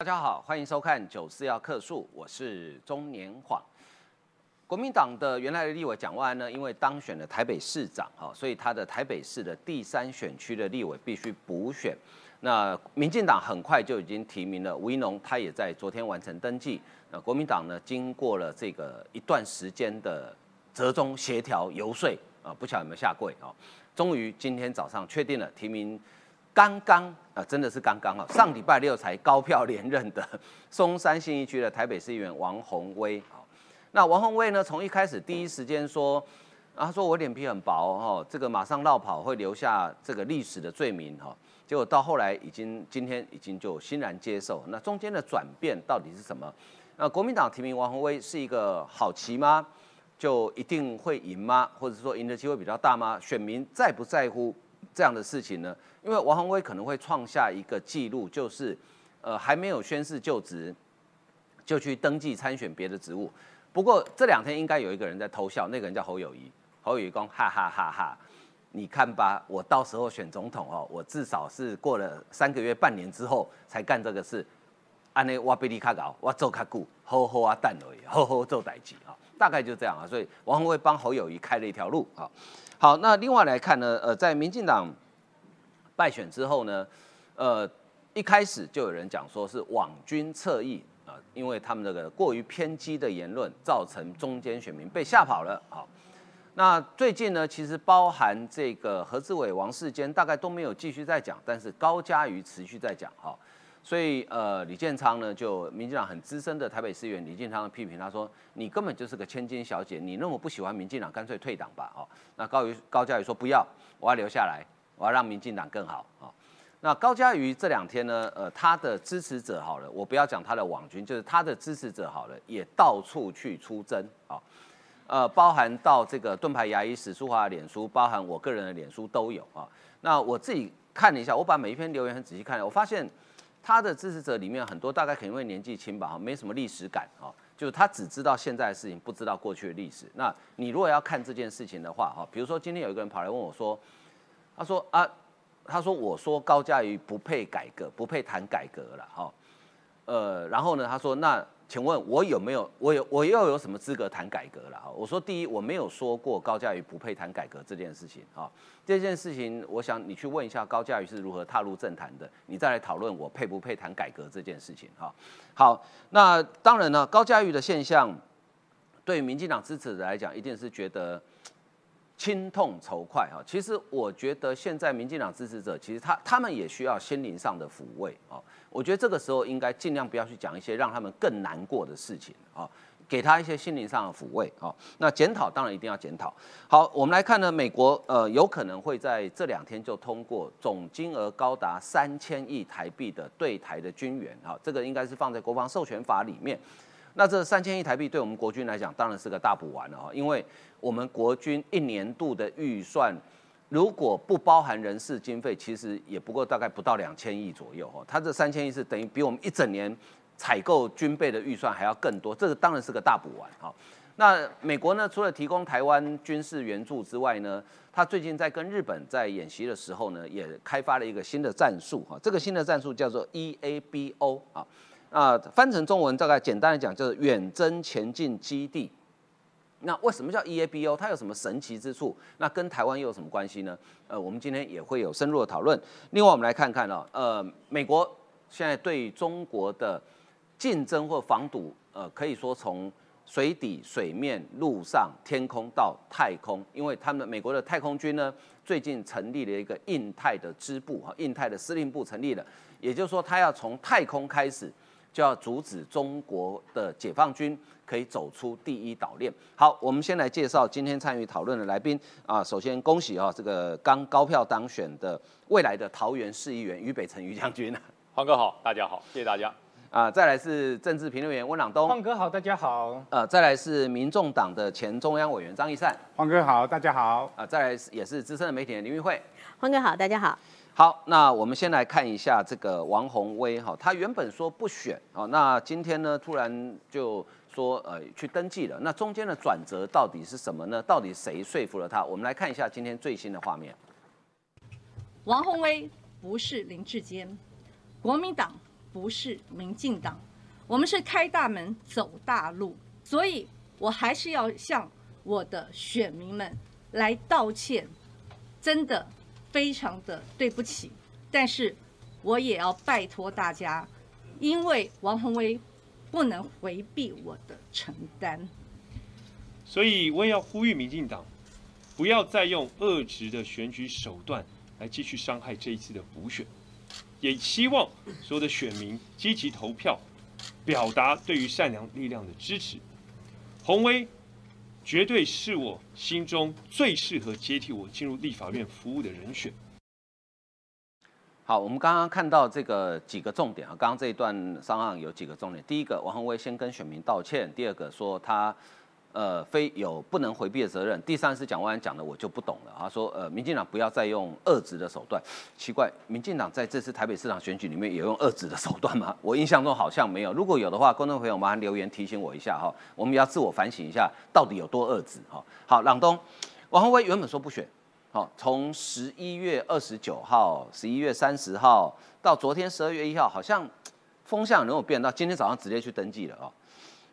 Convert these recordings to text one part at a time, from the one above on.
大家好，欢迎收看《九四要客诉》，我是中年晃。国民党的原来的立委蒋万安呢，因为当选了台北市长，哈，所以他的台北市的第三选区的立委必须补选。那民进党很快就已经提名了吴怡农，他也在昨天完成登记。那国民党呢，经过了这个一段时间的折中协调游说，啊，不晓得有没有下跪啊？终于今天早上确定了提名。刚刚啊，真的是刚刚啊！上礼拜六才高票连任的 松山信义区的台北市议员王宏威，那王宏威呢，从一开始第一时间说，他说我脸皮很薄哈，这个马上绕跑会留下这个历史的罪名哈，结果到后来已经今天已经就欣然接受，那中间的转变到底是什么？那国民党提名王宏威是一个好棋吗？就一定会赢吗？或者说赢的机会比较大吗？选民在不在乎这样的事情呢？因为王宏威可能会创下一个记录，就是，呃，还没有宣誓就职，就去登记参选别的职务。不过这两天应该有一个人在偷笑，那个人叫侯友谊。侯友谊讲哈哈哈哈，你看吧，我到时候选总统哦，我至少是过了三个月、半年之后才干这个事。安内我比你卡搞，我做卡久，好好啊蛋而已，好好做代志啊，大概就这样啊。所以王宏威帮侯友谊开了一条路啊。好，那另外来看呢，呃，在民进党。败选之后呢，呃，一开始就有人讲说是网军侧翼啊，因为他们这个过于偏激的言论，造成中间选民被吓跑了。好，那最近呢，其实包含这个何志伟、王世坚，大概都没有继续在讲，但是高嘉瑜持续在讲。哈，所以呃，李建昌呢，就民进党很资深的台北市议员李建昌批评，他说你根本就是个千金小姐，你那么不喜欢民进党，干脆退党吧。哦，那高瑜高嘉瑜说不要，我要留下来。我要让民进党更好哦！那高嘉瑜这两天呢，呃，他的支持者好了，我不要讲他的网军，就是他的支持者好了，也到处去出征啊，呃，包含到这个盾牌牙医史书华的脸书，包含我个人的脸书都有啊。那我自己看了一下，我把每一篇留言很仔细看了，我发现他的支持者里面很多大概可能因为年纪轻吧，没什么历史感啊，就是他只知道现在的事情，不知道过去的历史。那你如果要看这件事情的话，哈，比如说今天有一个人跑来问我说。他说啊，他说我说高嘉瑜不配改革，不配谈改革了哈，呃，然后呢，他说那请问我有没有我有我又有什么资格谈改革了哈？我说第一我没有说过高嘉瑜不配谈改革这件事情哈，这件事情我想你去问一下高嘉瑜是如何踏入政坛的，你再来讨论我配不配谈改革这件事情哈。好，那当然呢，高嘉瑜的现象对民进党支持者来讲，一定是觉得。心痛仇快哈，其实我觉得现在民进党支持者，其实他他们也需要心灵上的抚慰啊。我觉得这个时候应该尽量不要去讲一些让他们更难过的事情啊，给他一些心灵上的抚慰啊。那检讨当然一定要检讨。好，我们来看呢，美国呃有可能会在这两天就通过总金额高达三千亿台币的对台的军援啊，这个应该是放在国防授权法里面。那这三千亿台币对我们国军来讲，当然是个大补丸了哈，因为我们国军一年度的预算，如果不包含人事经费，其实也不过大概不到两千亿左右哈。它这三千亿是等于比我们一整年采购军备的预算还要更多，这个当然是个大补丸哈。那美国呢，除了提供台湾军事援助之外呢，他最近在跟日本在演习的时候呢，也开发了一个新的战术哈。这个新的战术叫做 EABO 啊。啊，翻成中文大概简单的讲就是远征前进基地。那为什么叫 EABO？它有什么神奇之处？那跟台湾又有什么关系呢？呃，我们今天也会有深入的讨论。另外，我们来看看哦，呃，美国现在对中国的竞争或防堵，呃，可以说从水底、水面、陆上、天空到太空，因为他们美国的太空军呢，最近成立了一个印太的支部哈，印太的司令部成立了，也就是说，他要从太空开始。就要阻止中国的解放军可以走出第一岛链。好，我们先来介绍今天参与讨论的来宾啊。首先恭喜啊，这个刚高票当选的未来的桃园市议员于北辰于将军。黄哥好，大家好，谢谢大家。啊，再来是政治评论员温朗东。黄哥好，大家好。呃，再来是民众党的前中央委员张义善。黄哥好，大家好。啊，再来也是资深的媒体人林玉慧。黄哥好，大家好。好，那我们先来看一下这个王宏威哈，他原本说不选啊，那今天呢突然就说呃去登记了，那中间的转折到底是什么呢？到底谁说服了他？我们来看一下今天最新的画面。王宏威不是林志坚，国民党不是民进党，我们是开大门走大路，所以我还是要向我的选民们来道歉，真的非常的对不起。但是我也要拜托大家，因为王宏威不能回避我的承担。所以我也要呼吁民进党，不要再用恶质的选举手段来继续伤害这一次的补选，也希望所有的选民积极投票，表达对于善良力量的支持。宏威绝对是我心中最适合接替我进入立法院服务的人选。好，我们刚刚看到这个几个重点啊，刚刚这一段商案有几个重点。第一个，王宏威先跟选民道歉；第二个，说他呃非有不能回避的责任；第三是蒋万安讲的，我就不懂了。他说呃，民进党不要再用遏制的手段。奇怪，民进党在这次台北市长选举里面有用遏制的手段吗？我印象中好像没有。如果有的话，观众朋友麻烦留言提醒我一下哈，我们要自我反省一下，到底有多遏制哈。好，朗东，王宏威原本说不选。好，从十一月二十九号、十一月三十号到昨天十二月一号，好像风向没有变，到今天早上直接去登记了哦。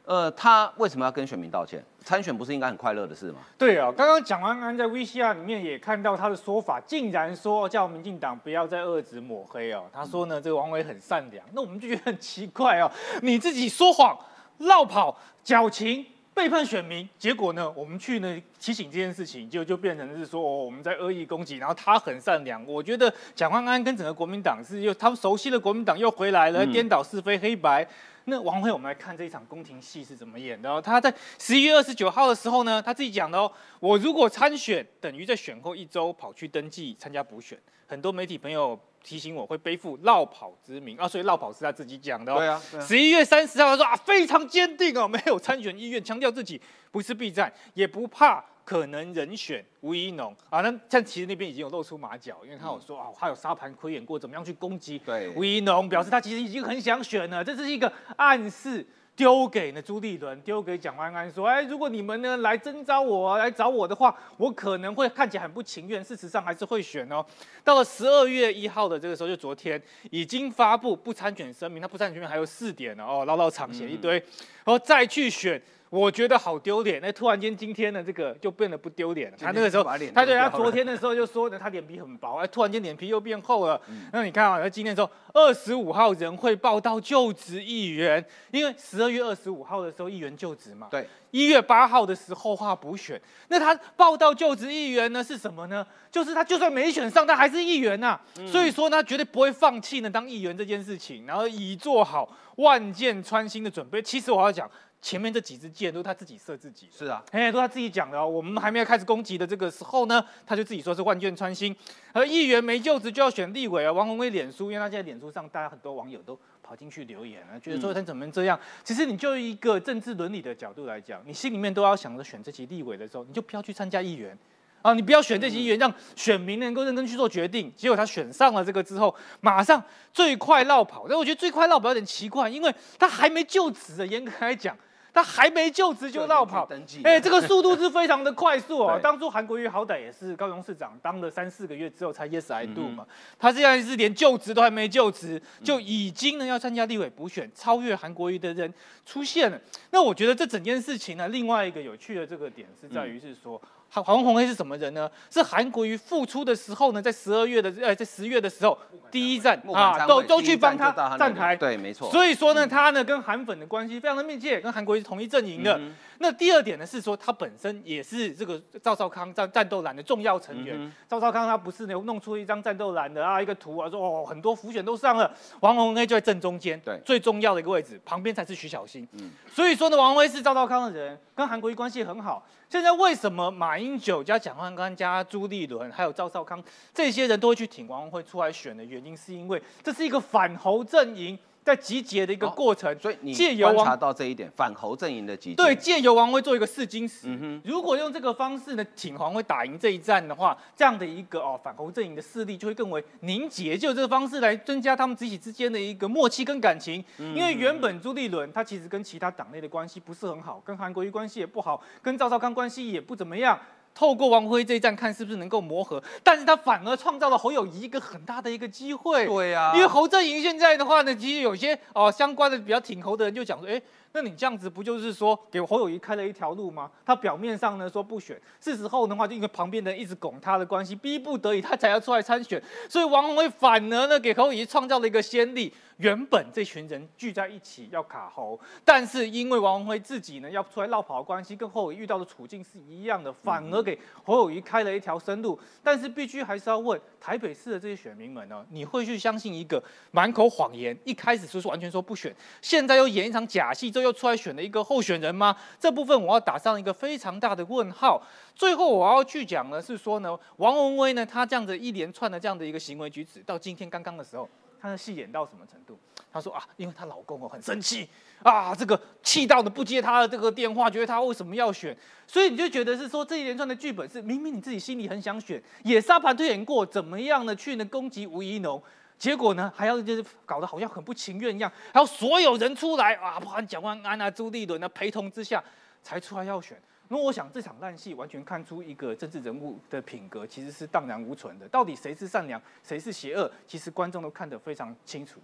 呃，他为什么要跟选民道歉？参选不是应该很快乐的事吗？对啊，刚刚蒋万安在 VCR 里面也看到他的说法，竟然说叫民进党不要再恶指抹黑哦。他说呢，这个王伟很善良，那我们就觉得很奇怪哦，你自己说谎、绕跑、矫情。背叛选民，结果呢？我们去呢提醒这件事情，就就变成是说，哦，我们在恶意攻击，然后他很善良。我觉得蒋万安跟整个国民党是又他们熟悉的国民党又回来了，颠倒是非黑白。那王辉，我们来看这一场宫廷戏是怎么演的。他在十一月二十九号的时候呢，他自己讲的哦，我如果参选，等于在选后一周跑去登记参加补选。很多媒体朋友。提醒我会背负绕跑之名啊，所以绕跑是他自己讲的哦。对啊，十一月三十号他说啊，非常坚定哦，没有参选意愿，强调自己不是避战，也不怕可能人选吴怡农啊。那像其实那边已经有露出马脚，因为他有说啊，他有沙盘推演过怎么样去攻击吴怡农，表示他其实已经很想选了，这是一个暗示。丢给呢朱立伦，丢给蒋万安说：“哎，如果你们呢来征召我，来找我的话，我可能会看起来很不情愿，事实上还是会选哦。”到了十二月一号的这个时候，就昨天已经发布不参选声明，他不参选声明还有四点呢哦，唠唠长写一堆，然后再去选。我觉得好丢脸，那突然间今天呢，这个就变得不丢脸了。他那个时候，他对他昨天的时候就说呢，他脸皮很薄，哎，突然间脸皮又变厚了。那你看啊，他今天说二十五号人会报到就职议员，因为十二月二十五号的时候议员就职嘛。对，一月八号的时候话补选，那他报到就职议员呢是什么呢？就是他就算没选上，他还是议员呐。所以说呢，绝对不会放弃呢当议员这件事情，然后已做好万箭穿心的准备。其实我要讲。前面这几支箭都是他自己射自己，是啊，哎，都他自己讲的哦。我们还没有开始攻击的这个时候呢，他就自己说是万箭穿心。而议员没就职就要选立委啊，王宏威脸书，因为他现在脸书上，大家很多网友都跑进去留言啊，觉得说他怎么能这样？其实你就一个政治伦理的角度来讲，你心里面都要想着选这些立委的时候，你就不要去参加议员啊，你不要选这些议员，让选民能够认真去做决定。结果他选上了这个之后，马上最快绕跑。但我觉得最快绕跑有点奇怪，因为他还没就职，严格来讲。他还没就职就绕跑，哎，这个速度是非常的快速哦。当初韩国瑜好歹也是高雄市长，当了三四个月之后才 yes I do 嘛。他现在是连就职都还没就职，就已经呢要参加立委补选，超越韩国瑜的人出现了。那我觉得这整件事情呢，另外一个有趣的这个点是在于是说。黄宏辉是什么人呢？是韩国瑜复出的时候呢，在十二月的呃，在十月的时候，第一站啊，都都去帮他站台，对，没错。所以说呢，他呢跟韩粉的关系非常的密切，跟韩国瑜是同一阵营的。那第二点呢是说，他本身也是这个赵少康战战斗蓝的重要成员。赵少康他不是呢弄出一张战斗蓝的啊一个图啊，说哦很多浮选都上了，王宏威就在正中间，对，最重要的一个位置，旁边才是徐小新。嗯，所以说呢，王宏辉是赵少康的人，跟韩国瑜关系很好。现在为什么马英九加蒋万安加朱立伦还有赵少康这些人都会去挺王宏辉出来选的原因，是因为这是一个反侯阵营。在集结的一个过程，所以你观察到这一点，反侯阵营的集结，对，借由王威做一个试金石。嗯如果用这个方式呢，请黄威打赢这一战的话，这样的一个哦反侯阵营的势力就会更为凝结，就这个方式来增加他们自己之间的一个默契跟感情。因为原本朱立伦他其实跟其他党内的关系不是很好，跟韩国瑜关系也不好，跟赵少康关系也不怎么样。透过王辉这一战看是不是能够磨合，但是他反而创造了侯友谊一个很大的一个机会。对呀、因为侯阵营现在的话呢，其实有些哦相关的比较挺侯的人就讲说，哎，那你这样子不就是说给侯友谊开了一条路吗？他表面上呢说不选，是时候的话就因为旁边的人一直拱他的关系，逼不得已他才要出来参选，所以王宏威反而呢给侯友谊创造了一个先例。原本这群人聚在一起要卡侯，但是因为王宏辉自己呢要出来绕跑的关系，跟侯友谊遇到的处境是一样的，反而给侯友谊开了一条生路。但是必须还是要问台北市的这些选民们呢，你会去相信一个满口谎言，一开始就是完全说不选，现在又演一场假戏，之后又出来选了一个候选人吗？这部分我要打上一个非常大的问号。最后我要去讲的是说呢，王文威呢他这样子一连串的这样的一个行为举止，到今天刚刚的时候。他的戏演到什么程度？他说啊，因为她老公哦很生气啊，这个气到呢不接她的这个电话，觉得她为什么要选？所以你就觉得是说这一连串的剧本是明明你自己心里很想选，也沙盘推演过，怎么样的去呢攻击吴怡农？结果呢还要就是搞得好像很不情愿一样，还要所有人出来啊，包含蒋万安啊、朱立伦啊陪同之下才出来要选。那我想这场烂戏完全看出一个政治人物的品格其实是荡然无存的。到底谁是善良，谁是邪恶，其实观众都看得非常清楚。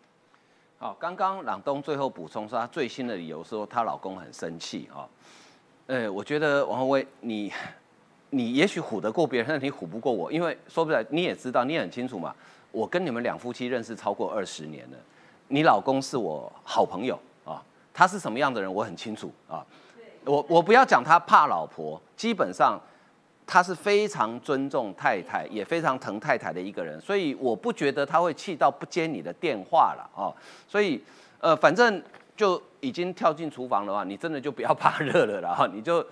好，刚刚朗东最后补充说，她最新的理由说她老公很生气啊。呃，我觉得王宏威，你你也许唬得过别人，但你唬不过我，因为说不来你也知道，你也很清楚嘛。我跟你们两夫妻认识超过二十年了，你老公是我好朋友啊，他是什么样的人我很清楚啊。我我不要讲他怕老婆，基本上他是非常尊重太太，也非常疼太太的一个人，所以我不觉得他会气到不接你的电话了啊。所以呃，反正就已经跳进厨房的话，你真的就不要怕热了啦哈，你就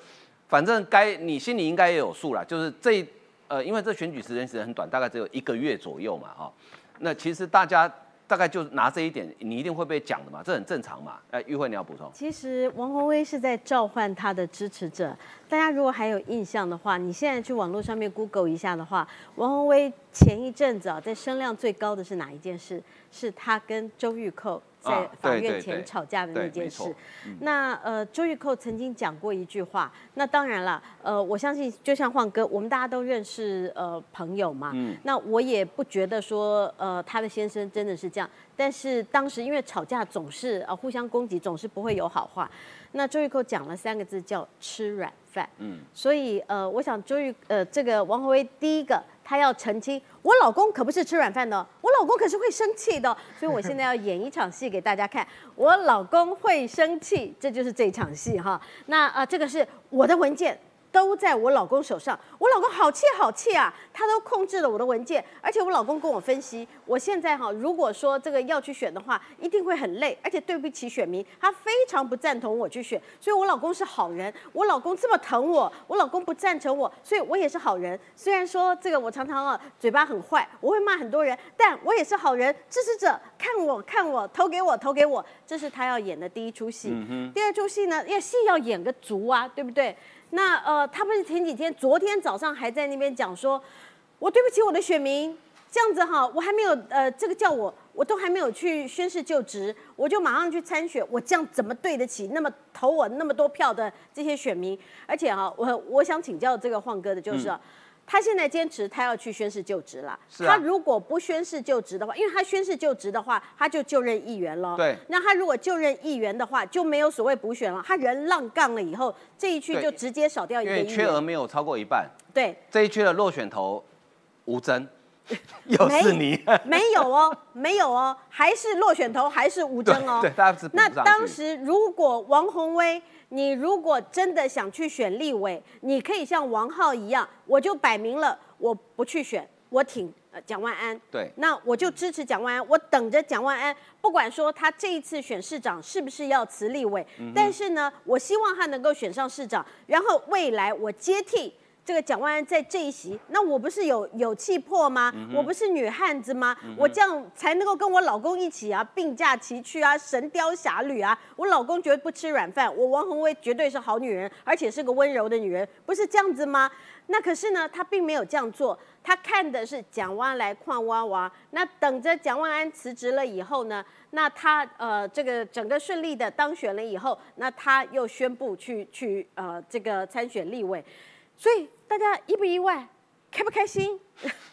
反正该你心里应该也有数了，就是这呃，因为这选举时间时间很短，大概只有一个月左右嘛哈。那其实大家。大概就拿这一点，你一定会被讲的嘛，这很正常嘛。哎，玉慧你要补充。其实王宏威是在召唤他的支持者。大家如果还有印象的话，你现在去网络上面 Google 一下的话，王宏威前一阵子啊，在声量最高的是哪一件事？是他跟周玉蔻在法院前吵架的那件事。那呃，周玉蔻曾经讲过一句话。那当然了，呃，我相信就像晃哥，我们大家都认识呃朋友嘛。嗯。那我也不觉得说呃他的先生真的是这样。但是当时因为吵架总是呃互相攻击，总是不会有好话。那周玉蔻讲了三个字叫吃软饭。嗯。所以呃，我想周玉呃这个王宏威第一个他要澄清，我老公可不是吃软饭的，我老公可是会生气的。所以我现在要演一场戏给大家看，我老公会生气，这就是这场戏哈。那啊，这个是我的文件。都在我老公手上，我老公好气好气啊！他都控制了我的文件，而且我老公跟我分析，我现在哈，如果说这个要去选的话，一定会很累，而且对不起选民，他非常不赞同我去选，所以我老公是好人，我老公这么疼我，我老公不赞成我，所以我也是好人。虽然说这个我常常啊嘴巴很坏，我会骂很多人，但我也是好人。支持者看我看我投给我投给我，这是他要演的第一出戏。第二出戏呢，要戏要演个足啊，对不对？那呃，他不是前几天，昨天早上还在那边讲说，我对不起我的选民，这样子哈，我还没有呃，这个叫我，我都还没有去宣誓就职，我就马上去参选，我这样怎么对得起那么投我那么多票的这些选民？而且哈，我我想请教这个晃哥的就是。他现在坚持他要去宣誓就职了是。他如果不宣誓就职的话，因为他宣誓就职的话，他就就任议员了。对。那他如果就任议员的话，就没有所谓补选了。他人浪杠了以后，这一区就直接少掉一个因为。缺额没有超过一半。对。这一区的落选头吴征，又是你。没有哦，没有哦，还是落选头，还是吴征哦。对，大家那当时如果王宏威。你如果真的想去选立委，你可以像王浩一样，我就摆明了我不去选，我挺蒋万安。对，那我就支持蒋万安，我等着蒋万安，不管说他这一次选市长是不是要辞立委，但是呢，我希望他能够选上市长，然后未来我接替。这个蒋万安在这一席，那我不是有有气魄吗？我不是女汉子吗？我这样才能够跟我老公一起啊，并驾齐驱啊，神雕侠侣啊！我老公绝对不吃软饭，我王宏威绝对是好女人，而且是个温柔的女人，不是这样子吗？那可是呢，他并没有这样做，他看的是蒋万来矿挖娃。那等着蒋万安辞职了以后呢，那他呃这个整个顺利的当选了以后，那他又宣布去去呃这个参选立委。所以大家意不意外？开不开心？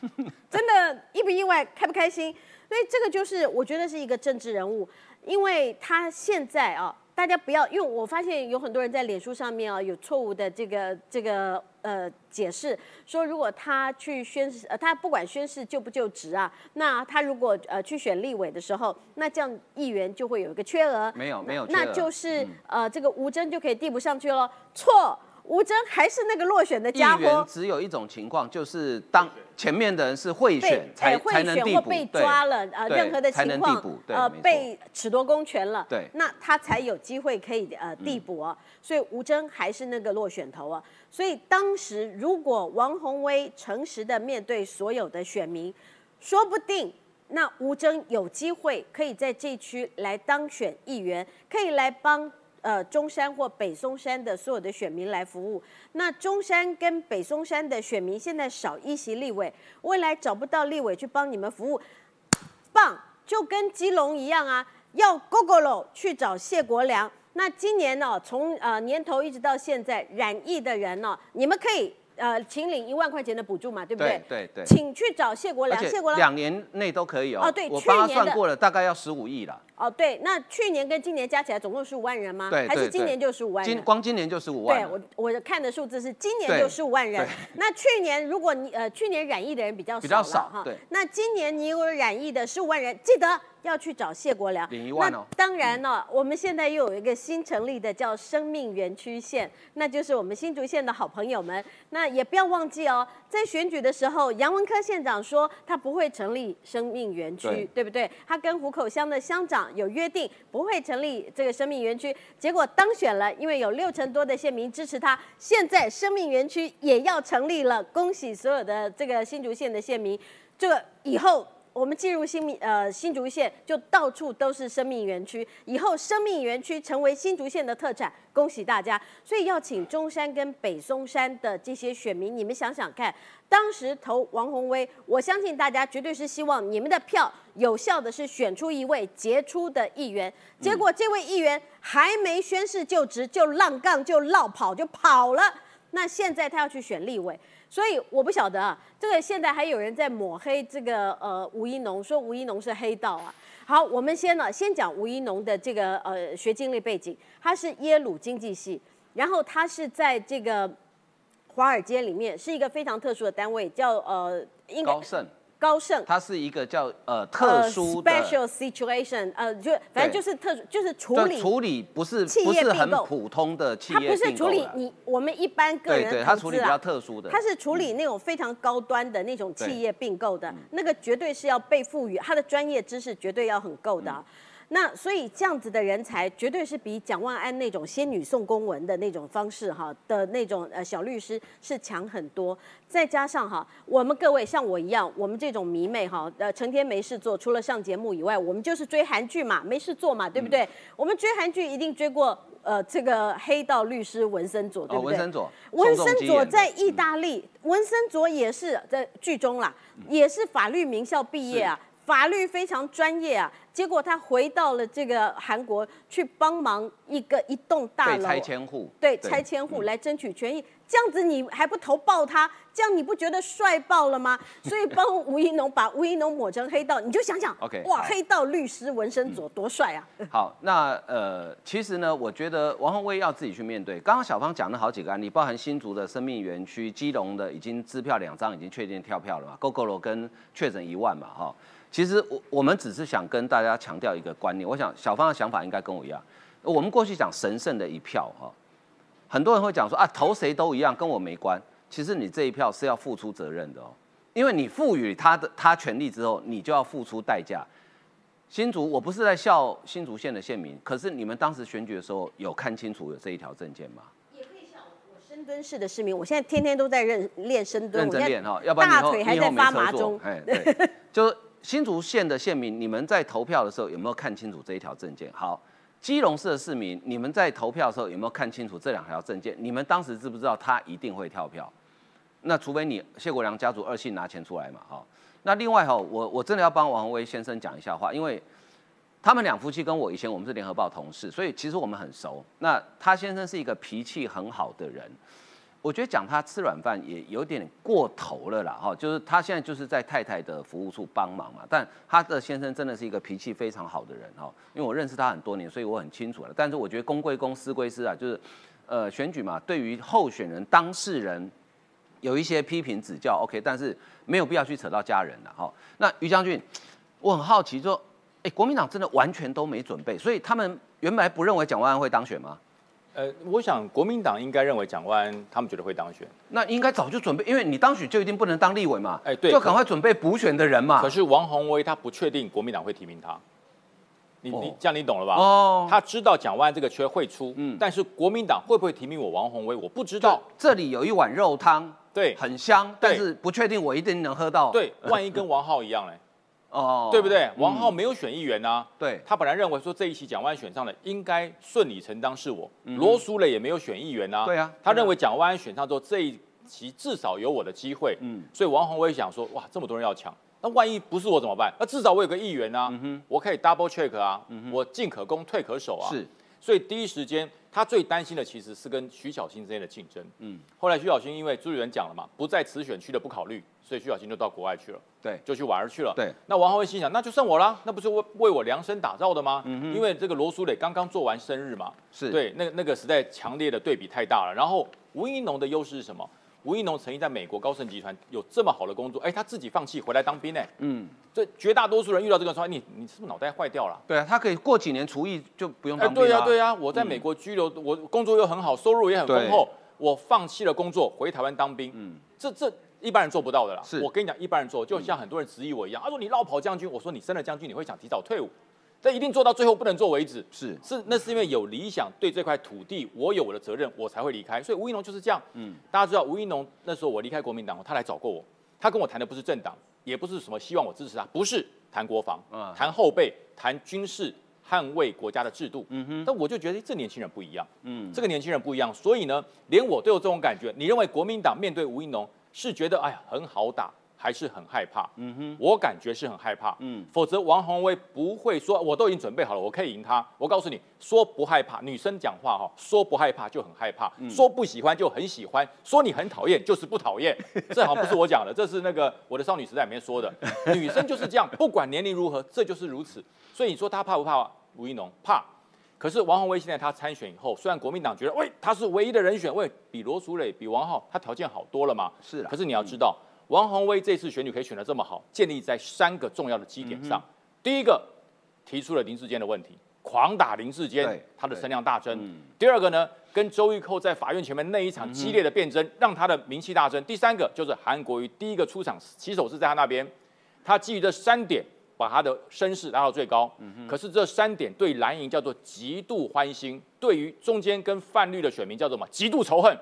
真的意不意外？开不开心？所以这个就是我觉得是一个政治人物，因为他现在啊，大家不要，因为我发现有很多人在脸书上面啊有错误的这个这个呃解释，说如果他去宣誓，呃他不管宣誓就不就职啊，那他如果呃去选立委的时候，那这样议员就会有一个缺额，没有没有那就是呃这个吴征就可以递补上去了。错，吴征还是那个落选的议家伙。员只有一种情况，就是当前面的人是贿选才呃贿才能递补，选或被抓了，呃，任何的情况呃，被褫夺公权了，对那他才有机会可以呃递补啊。所以吴征还是那个落选头啊。所以当时如果王宏威诚实的面对所有的选民，说不定。那吴征有机会可以在这区来当选议员，可以来帮呃中山或北松山的所有的选民来服务。那中山跟北松山的选民现在少一席立委，未来找不到立委去帮你们服务，棒，就跟基隆一样啊，要 GoGo 去找谢国良。那今年呢、从呃年头一直到现在，染疫的人呢、你们可以呃请领一万块钱的补助嘛，对不对？对对对请去找谢国良，谢国良两年内都可以哦。哦对我帮算过了，大概要十五亿了。哦，对，那去年跟今年加起来总共十五万人吗？对，对对还是今年就十五万人？今光今年就十五万对。我我看的数字是今年就十五万人。那去年如果你呃去年染疫的人比较少比较少哈对那今年你有染疫的十五万人，记得要去找谢国良领一万哦那当然呢，我们现在又有一个新成立的叫生命园区县，那就是我们新竹县的好朋友们。那也不要忘记哦，在选举的时候，杨文科县长说他不会成立生命园区，对对不对？他跟湖口乡的乡长有约定，不会成立这个生命园区。结果当选了，因为有六成多的县民支持他，现在生命园区也要成立了。恭喜所有的这个新竹县的县民，这以后。我们进入新民呃新竹县，就到处都是生命园区。以后生命园区成为新竹县的特产，恭喜大家！所以要请中山跟北松山的这些选民，你们想想看，当时投王宏威，我相信大家绝对是希望你们的票有效的是选出一位杰出的议员。结果这位议员还没宣誓就职，就浪杠就落跑就跑了。那现在他要去选立委，所以我不晓得啊，这个现在还有人在抹黑这个呃吴一农，说吴一农是黑道啊。好，我们先呢先讲吴一农的这个呃学经历背景，他是耶鲁经济系，然后他是在这个华尔街里面是一个非常特殊的单位，叫呃应该高盛，高盛。它是一个叫呃特殊的呃、special situation，呃，就反正就是特殊，就是处理处理不是企不是很普通的企它业不是处理你我们一般个对对，人投资它处理比较啊，特殊的。它是处理那种非常高端的那种企业并购的，那个绝对是要被赋予，它的专业知识绝对要很够的啊。那所以这样子的人才，绝对是比蒋万安那种仙女送公文的那种方式哈的那种呃小律师是强很多。再加上哈，我们各位像我一样，我们这种迷妹哈，呃，成天没事做，除了上节目以外，我们就是追韩剧嘛，没事做嘛，对不对？我们追韩剧一定追过呃这个黑道律师文森佐，对哦，不对？文森佐，文森佐在意大利，文森佐也是在剧中啦，也是法律名校毕业啊，法律非常专业啊。结果他回到了这个韩国去帮忙一个一栋大楼被拆迁户，对拆迁户来争取权益，这样子你还不投报他，这样你不觉得帅爆了吗？所以帮吴一农把吴一农抹成黑道，你就想想 OK，哇，黑道律师文身左多帅啊！好，那呃，其实呢，我觉得王宏威要自己去面对。刚刚小芳讲了好几个案例，包含新竹的生命园区、基隆的已经支票两张已经确定跳票了嘛，GoGo 罗跟确诊一万嘛，哈。其实我我们只是想跟大家强调一个观念，我想小芳的想法应该跟我一样。我们过去讲神圣的一票哈，很多人会讲说啊，投谁都一样，跟我没关。其实你这一票是要付出责任的哦，因为你赋予他的他权利之后，你就要付出代价。新竹，我不是在笑新竹县的县民，可是你们当时选举的时候有看清楚有这一条证件吗？深蹲式的市民，我现在天天都在认练深蹲，认真练哈，要不然大腿还在发麻中。哎，对，就新竹县的县民，你们在投票的时候有没有看清楚这一条证件？好，基隆市的市民，你们在投票的时候有没有看清楚这两条证件？你们当时知不知道他一定会跳票？那除非你谢国良家族二姓拿钱出来嘛，哈。那另外哈，我我真的要帮王宏威先生讲一下话，因为他们两夫妻跟我以前我们是联合报同事，所以其实我们很熟。那他先生是一个脾气很好的人。我觉得讲他吃软饭也有点过头了啦，哈，就是他现在就是在太太的服务处帮忙嘛，但他的先生真的是一个脾气非常好的人哈，因为我认识他很多年，所以我很清楚了。但是我觉得公归公，私归私啊，就是呃选举嘛，对于候选人当事人有一些批评指教，OK，但是没有必要去扯到家人了哈。那于将军，我很好奇说，哎，国民党真的完全都没准备，所以他们原本不认为蒋万安会当选吗？呃，我想国民党应该认为蒋万安他们觉得会当选，那应该早就准备，因为你当选就一定不能当立委嘛，哎对就赶快准备补选的人嘛。可是王宏威他不确定国民党会提名他，你你哦这样你懂了吧？哦，他知道蒋万安这个缺会出，嗯但是国民党会不会提名我王宏威，我不知道。这里有一碗肉汤，对很香，但是不确定我一定能喝到。，对，万一跟王浩一样嘞，哦，对不对？王浩嗯没有选议员啊，对，他本来认为说这一期蒋万安选上了，应该顺理成章是我。罗淑蕾也没有选议员啊，嗯对啊他认为蒋万安选上之后，这一期至少有我的机会。嗯所以王宏威想说，哇，这么多人要抢，那万一不是我怎么办？那至少我有个议员啊，我可以 double check 啊，我进可攻退可守啊。是，所以第一时间他最担心的其实是跟徐小新之间的竞争。嗯，后来徐小新因为朱立伦讲了嘛，不在此选区的不考虑，所以徐小新就到国外去了。对，就去玩儿去了。对，那王浩威心想，那就剩我啦，那不是为为我量身打造的吗？嗯哼因为这个罗淑蕾刚刚做完生日嘛，是，，对，那那个实在强烈的对比太大了。然后吴一农的优势是什么？吴一农曾经在美国高盛集团有这么好的工作，哎，他自己放弃回来当兵哎，嗯，这绝大多数人遇到这个说，哎你你是不是脑袋坏掉了？对啊，他可以过几年除役就不用哎，当兵了。对呀、对呀、我在美国居留，我工作又很好，收入也很丰厚，我放弃了工作回台湾当兵，嗯，这这一般人做不到的啦。是。我跟你讲，一般人做，就像很多人质疑我一样，他说你绕跑将军，我说你升了将军，你会想提早退伍，但一定做到最后不能做为止。是，是，那是因为有理想，对这块土地我有我的责任，我才会离开。所以吴一农就是这样。嗯，大家知道吴一农那时候我离开国民党，他来找过我，他跟我谈的不是政党，也不是什么希望我支持他，不是谈国防，嗯谈后备，谈军事，捍卫国家的制度。嗯哼，但我就觉得这年轻人不一样，嗯，这个年轻人不一样，所以呢，连我都有这种感觉。你认为国民党面对吴一农是觉得哎呀很好打，还是很害怕？嗯哼，我感觉是很害怕，嗯，否则王宏威不会说我都已经准备好了，我可以赢他。我告诉你说不害怕，女生讲话哈，说不害怕就很害怕，嗯说不喜欢就很喜欢，说你很讨厌 就是不讨厌。这好像不是我讲的，这是那个我的少女时代里面说的，女生就是这样，不管年龄如何，这就是如此。所以你说她怕不怕吴一农？怕。可是王宏威现在他参选以后，虽然国民党觉得喂他是唯一的人选，喂比罗淑蕾、比王浩他条件好多了嘛，是啦可是你要知道，王宏威这次选举可以选得这么好，建立在三个重要的基点嗯上。第一个，提出了林志坚的问题，狂打林志坚，他的声量大增。嗯第二个呢，跟周玉蔻在法院前面那一场激烈的辩争，让他的名气大增。第三个就是韩国瑜第一个出场，起手是在他那边，他基于这三点。把他的声势拉到最高，可是这三点对蓝营叫做极度欢心，对于中间跟泛绿的选民叫做什么？极度仇恨。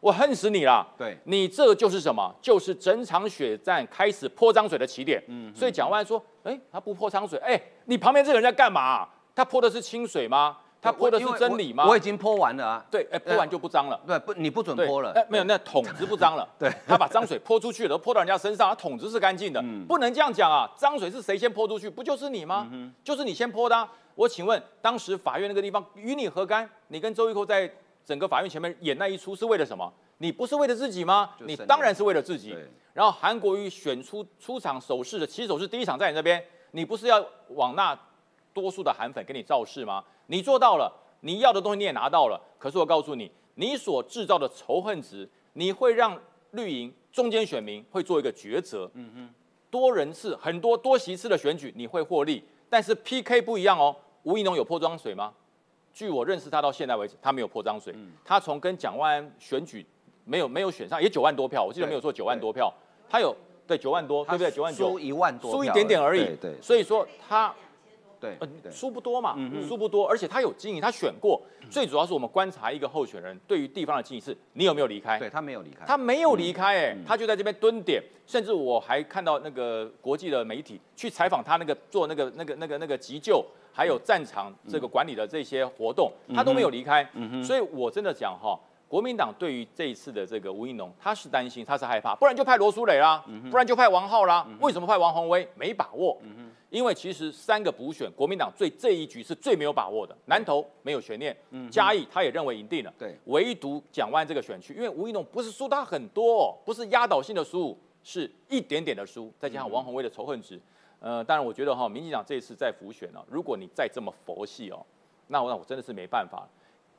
我恨死你了！对，你这就是什么？就是整场血战开始泼脏水的起点。嗯所以蒋万说：“哎，他不泼脏水，哎，你旁边这个人在干嘛？他泼的是清水吗？他泼的是真理吗我我已经泼完了啊，对，哎，泼完就不脏了。对，不，你不准对，泼了哎，，没有，那桶子不脏了。对他把脏水泼出去了，都泼到人家身上，他桶子是干净的，嗯不能这样讲啊！脏水是谁先泼出去？不就是你吗？就是你先泼的啊、我请问，当时法院那个地方与你何干？你跟周玉蔻在整个法院前面演那一出是为了什么？你不是为了自己吗？你当然是为了自己。然后韩国瑜选出出场手势的起手是第一场在你这边，你不是要往那多数的韩粉给你造势吗？你做到了，你要的东西你也拿到了。可是我告诉你，你所制造的仇恨值，你会让绿营中间选民会做一个抉择。嗯哼，多人次很多多席次的选举你会获利，但是 PK 不一样哦。吴怡农有泼脏水吗？据我认识他到现在为止，他没有泼脏水。他从跟蒋万安选举没有没有选上，也九万多票，我记得对没有错九万多票，他有对九万多，对不对？九万九输，一万多，输一点点而已。对对所以说他对呃对，输不多嘛嗯，哼输不多，而且他有经营，他选过。最主要是我们观察一个候选人对于地方的经营是，你有没有离开？对他没有离开，他没有离开、哎、嗯他就在这边蹲点，甚至我还看到那个国际的媒体去采访他那个做那个那个那个那个急救，还有战场这个管理的这些活动，他都没有离开。嗯所以我真的讲哈。国民党对于这一次的这个吴怡农，他是担心，他是害怕，不然就派罗淑蕾啦，不然就派王浩啦。为什么派王宏威？没把握，因为其实三个补选，国民党最这一局是最没有把握的。南投没有悬念，嘉义他也认为赢定了。对，唯独蒋万这个选区，因为吴怡农不是输他很多，哦，不是压倒性的输，是一点点的输，再加上王宏威的仇恨值。呃，当然我觉得哈，民进党这一次在浮选呢，如果你再这么佛系哦，那我那我真的是没办法，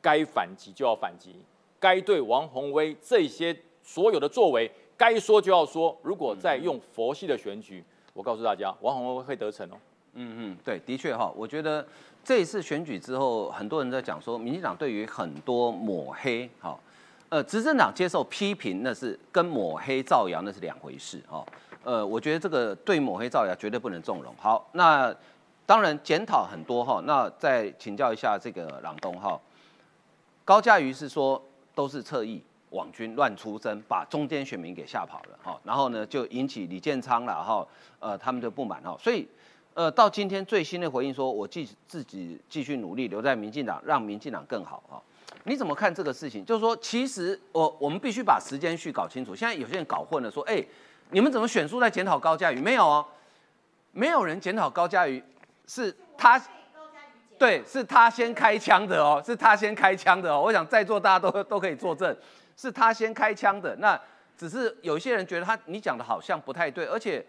该反击就要反击，该对王宏威这些所有的作为该说就要说。如果再用佛系的选举，我告诉大家，王宏威会得逞哦。嗯嗯，对，的确哈，我觉得这一次选举之后，很多人在讲说，民进党对于很多抹黑，哈，呃，执政党接受批评，那是跟抹黑造谣那是两回事，哈。呃，我觉得这个对抹黑造谣绝对不能纵容。好，那当然检讨很多哈，那再请教一下这个朗东哈，高嘉瑜是说都是侧翼网军乱出征，把中间选民给吓跑了哈，然后呢就引起李建昌了哈，呃他们的不满哈，所以呃到今天最新的回应说，我继自己继续努力留在民进党，让民进党更好哈，你怎么看这个事情？就是说其实我我们必须把时间序搞清楚，现在有些人搞混了说，哎。你们怎么选书在检讨高嘉瑜？没有哦，没有人检讨高嘉瑜，是他，对，是他先开枪的哦，是他先开枪的哦。我想在座大家都都可以作证，是他先开枪的。那只是有些人觉得他你讲的好像不太对，而且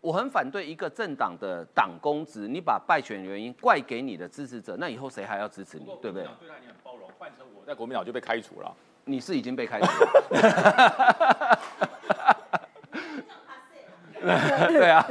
我很反对一个政党的党公职，你把败选原因怪给你的支持者，那以后谁还要支持你？对不对？对他你很包容，换成我在国民党就被开除了。你是已经被开除了。对啊，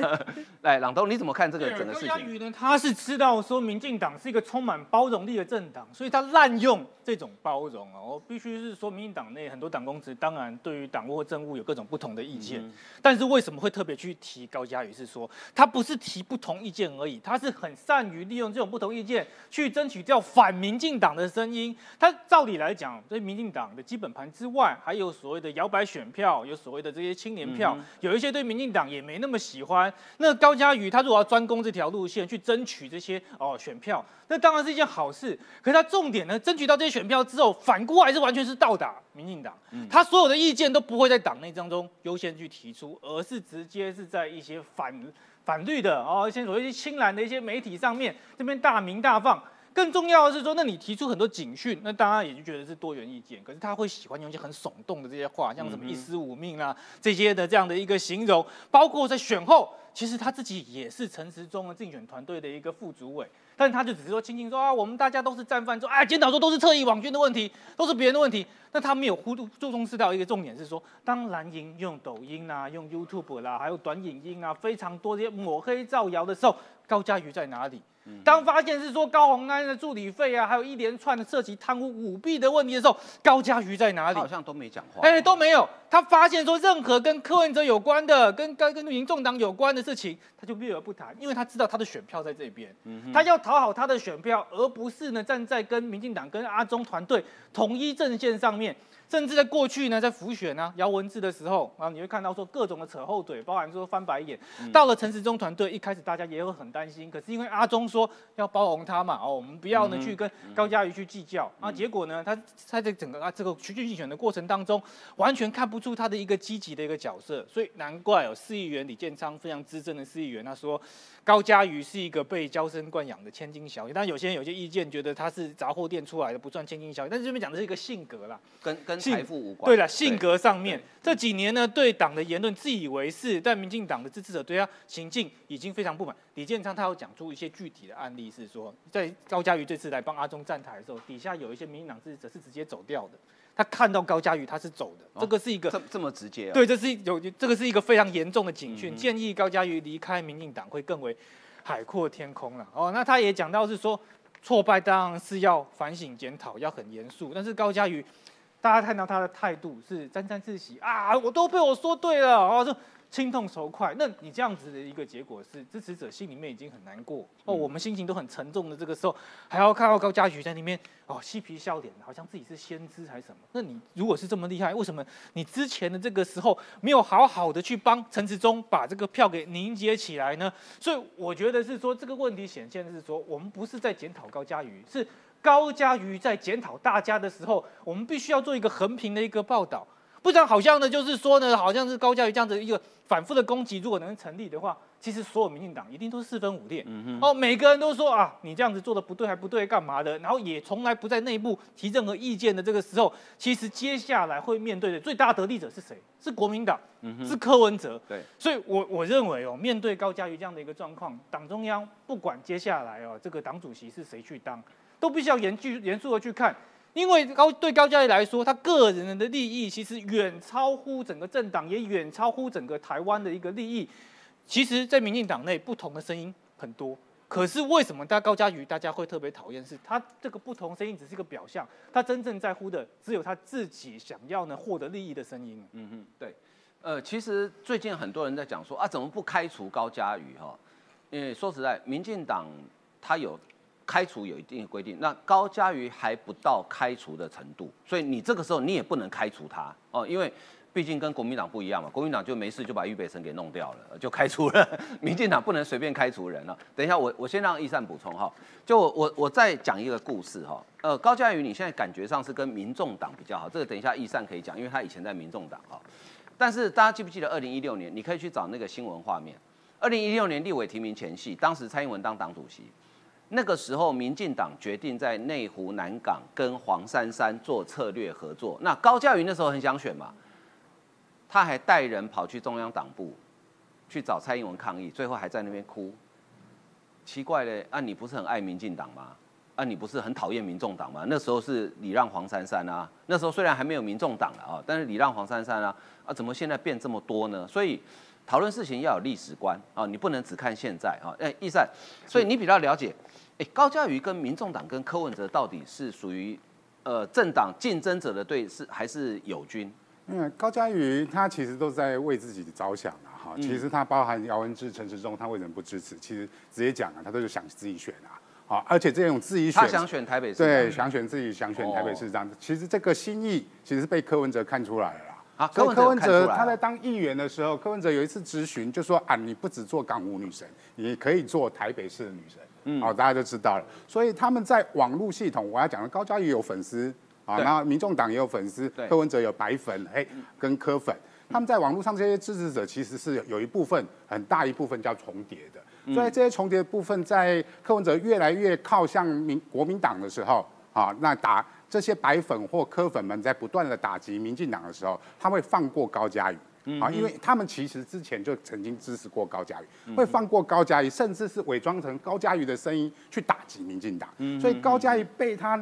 来朗东，你怎么看这个整个事情？他是知道说民进党是一个充满包容力的政党，所以他滥用这种包容啊。我必须是说，民进党内很多党公职，当然对于党务或政务有各种不同的意见。但是为什么会特别去提高嘉瑜？是说他不是提不同意见而已，他是很善于利用这种不同意见去争取掉反民进党的声音。他照理来讲，在民进党的基本盘之外，还有所谓的摇摆选票，有所谓的这些青年票，有一些对民进党也。没那么喜欢那高嘉瑜，他如果要专攻这条路线去争取这些哦选票，那当然是一件好事。可是他重点呢，争取到这些选票之后，反过来是完全是倒打民进党。他所有的意见都不会在党内当中优先去提出，而是直接是在一些反反绿的哦，一些所谓一些青蓝的一些媒体上面这边大鸣大放。更重要的是说，那你提出很多警讯，那大家也就觉得是多元意见。可是他会喜欢用一些很耸动的这些话，像什么一尸五命啊这些的这样的一个形容，包括在选后，其实他自己也是陈时中的竞选团队的一个副主委，但他就只是说轻轻说啊，我们大家都是战犯，说啊，检讨说都是特意网军的问题，都是别人的问题。那他没有忽注重视到一个重点是说，当蓝营用抖音啊、用 YouTube 啦，还有短影音啊，非常多这些抹黑造谣的时候，高嘉瑜在哪里？当发现是说高鸿安的助理费啊，还有一连串的涉及贪污舞弊的问题的时候，高嘉瑜在哪里？好像都没讲话。哎，都没有。他发现说任何跟柯文哲有关的、跟跟跟民众党有关的事情，他就避而不谈，因为他知道他的选票在这边，他要讨好他的选票，而不是呢站在跟民进党、跟阿中团队统一阵线上面。甚至在过去呢，在浮选呢、姚文字的时候，然后你会看到说各种的扯后腿，包含说翻白眼。到了陈时中团队，一开始大家也会很担心，可是因为阿中说要包容他嘛，哦，我们不要呢去跟高嘉瑜去计较。啊，结果呢，他在这整个啊这个区域竞选的过程当中，完全看不出他的一个积极的一个角色，所以难怪有市议员李建昌非常资深的市议员，他说高嘉瑜是一个被娇生惯养的千金小姐。但有些人有些意见觉得他是杂货店出来的，不算千金小姐。但是这边讲的是一个性格啦，跟跟。财富无关。对了，性格上面这几年呢，对党的言论自以为是，但民进党的支持者对他行径已经非常不满。李建昌他有讲出一些具体的案例，是说在高嘉瑜这次来帮阿中站台的时候，底下有一些民进党支持者是直接走掉的。他看到高嘉瑜他是走的，这个是一个这这么直接。对，这是有这个是一个非常严重的警讯，建议高嘉瑜离开民进党会更为海阔天空了。哦，那他也讲到是说挫败当然是要反省检讨，要很严肃，但是高嘉瑜。大家看到他的态度是沾沾自喜啊，我都被我说对了，哦，说心痛手快。那你这样子的一个结果是支持者心里面已经很难过哦，我们心情都很沉重的这个时候，还要看到高嘉瑜在那边哦嬉皮笑脸，好像自己是先知还是什么？那你如果是这么厉害，为什么你之前的这个时候没有好好的去帮陈时中把这个票给凝结起来呢？所以我觉得是说这个问题显现的是说，我们不是在检讨高嘉瑜，是。高嘉瑜在检讨大家的时候，我们必须要做一个横平的一个报道，不然好像呢，就是说呢，好像是高嘉瑜这样子一个反复的攻击，如果能成立的话，其实所有民进党一定都是四分五裂。哦，每个人都说啊，你这样子做的不对，还不对，干嘛的？然后也从来不在内部提任何意见的这个时候，其实接下来会面对的最大得利者是谁？是国民党，是柯文哲。对，所以我我认为哦，面对高嘉瑜这样的一个状况，党中央不管接下来哦，这个党主席是谁去当，都必须要严峻严肃的去看。因为高对高嘉瑜来说，他个人的利益其实远超乎整个政党，也远超乎整个台湾的一个利益。其实，在民进党内，不同的声音很多。可是为什么大高嘉瑜大家会特别讨厌？是他这个不同声音只是一个表象，他真正在乎的只有他自己想要呢获得利益的声音。嗯哼，对。呃，其实最近很多人在讲说啊，怎么不开除高嘉瑜哈？因为说实在，民进党他有。开除有一定的规定，那高嘉瑜还不到开除的程度，所以你这个时候你也不能开除他哦，因为毕竟跟国民党不一样嘛，国民党就没事就把预备生给弄掉了，就开除了。民进党不能随便开除人了。等一下，我我先让易善补充哈，就我我再讲一个故事哈。呃，高嘉瑜你现在感觉上是跟民众党比较好，这个等一下易善可以讲，因为他以前在民众党哈。但是大家记不记得二零一六年？你可以去找那个新闻画面，二零一六年立委提名前夕，当时蔡英文当党主席。那个时候，民进党决定在内湖南港跟黄珊珊做策略合作。那高嘉瑜那时候很想选嘛，他还带人跑去中央党部去找蔡英文抗议，最后还在那边哭。奇怪嘞，啊，你不是很爱民进党吗？啊，你不是很讨厌民众党吗？那时候是礼让黄珊珊啊，那时候虽然还没有民众党了啊，但是礼让黄珊珊啊，啊，怎么现在变这么多呢？所以讨论事情要有历史观啊，你不能只看现在啊。哎，易善，所以你比较了解。哎，高嘉瑜跟民众党跟柯文哲到底是属于呃政党竞争者的对是还是友军？嗯高嘉瑜他其实都在为自己着想啊，哈，其实他包含姚文智、陈时中，他为什么不支持？其实直接讲啊，他都是想自己选啊，好，而且这种自己选，他想选台北市，对，想选自己想选台北市长，其实这个心意其实被柯文哲看出来了啦。啊，柯文哲他在当议员的时候，柯文哲有一次咨询就说啊，你不只做港务女神，你可以做台北市的女神。嗯，好，大家就知道了。所以他们在网络系统，我要讲的高嘉瑜有粉丝啊，然后民众党也有粉丝，柯文哲有白粉，哎，跟柯粉，他们在网络上这些支持者其实是有一部分很大一部分叫重叠的。所以这些重叠的部分，在柯文哲越来越靠向民国民党的时候，啊，那打这些白粉或柯粉们在不断的打击民进党的时候，他会放过高嘉瑜。啊，因为他们其实之前就曾经支持过高嘉瑜，会放过高嘉瑜，甚至是伪装成高嘉瑜的声音去打击民进党。所以高嘉瑜被他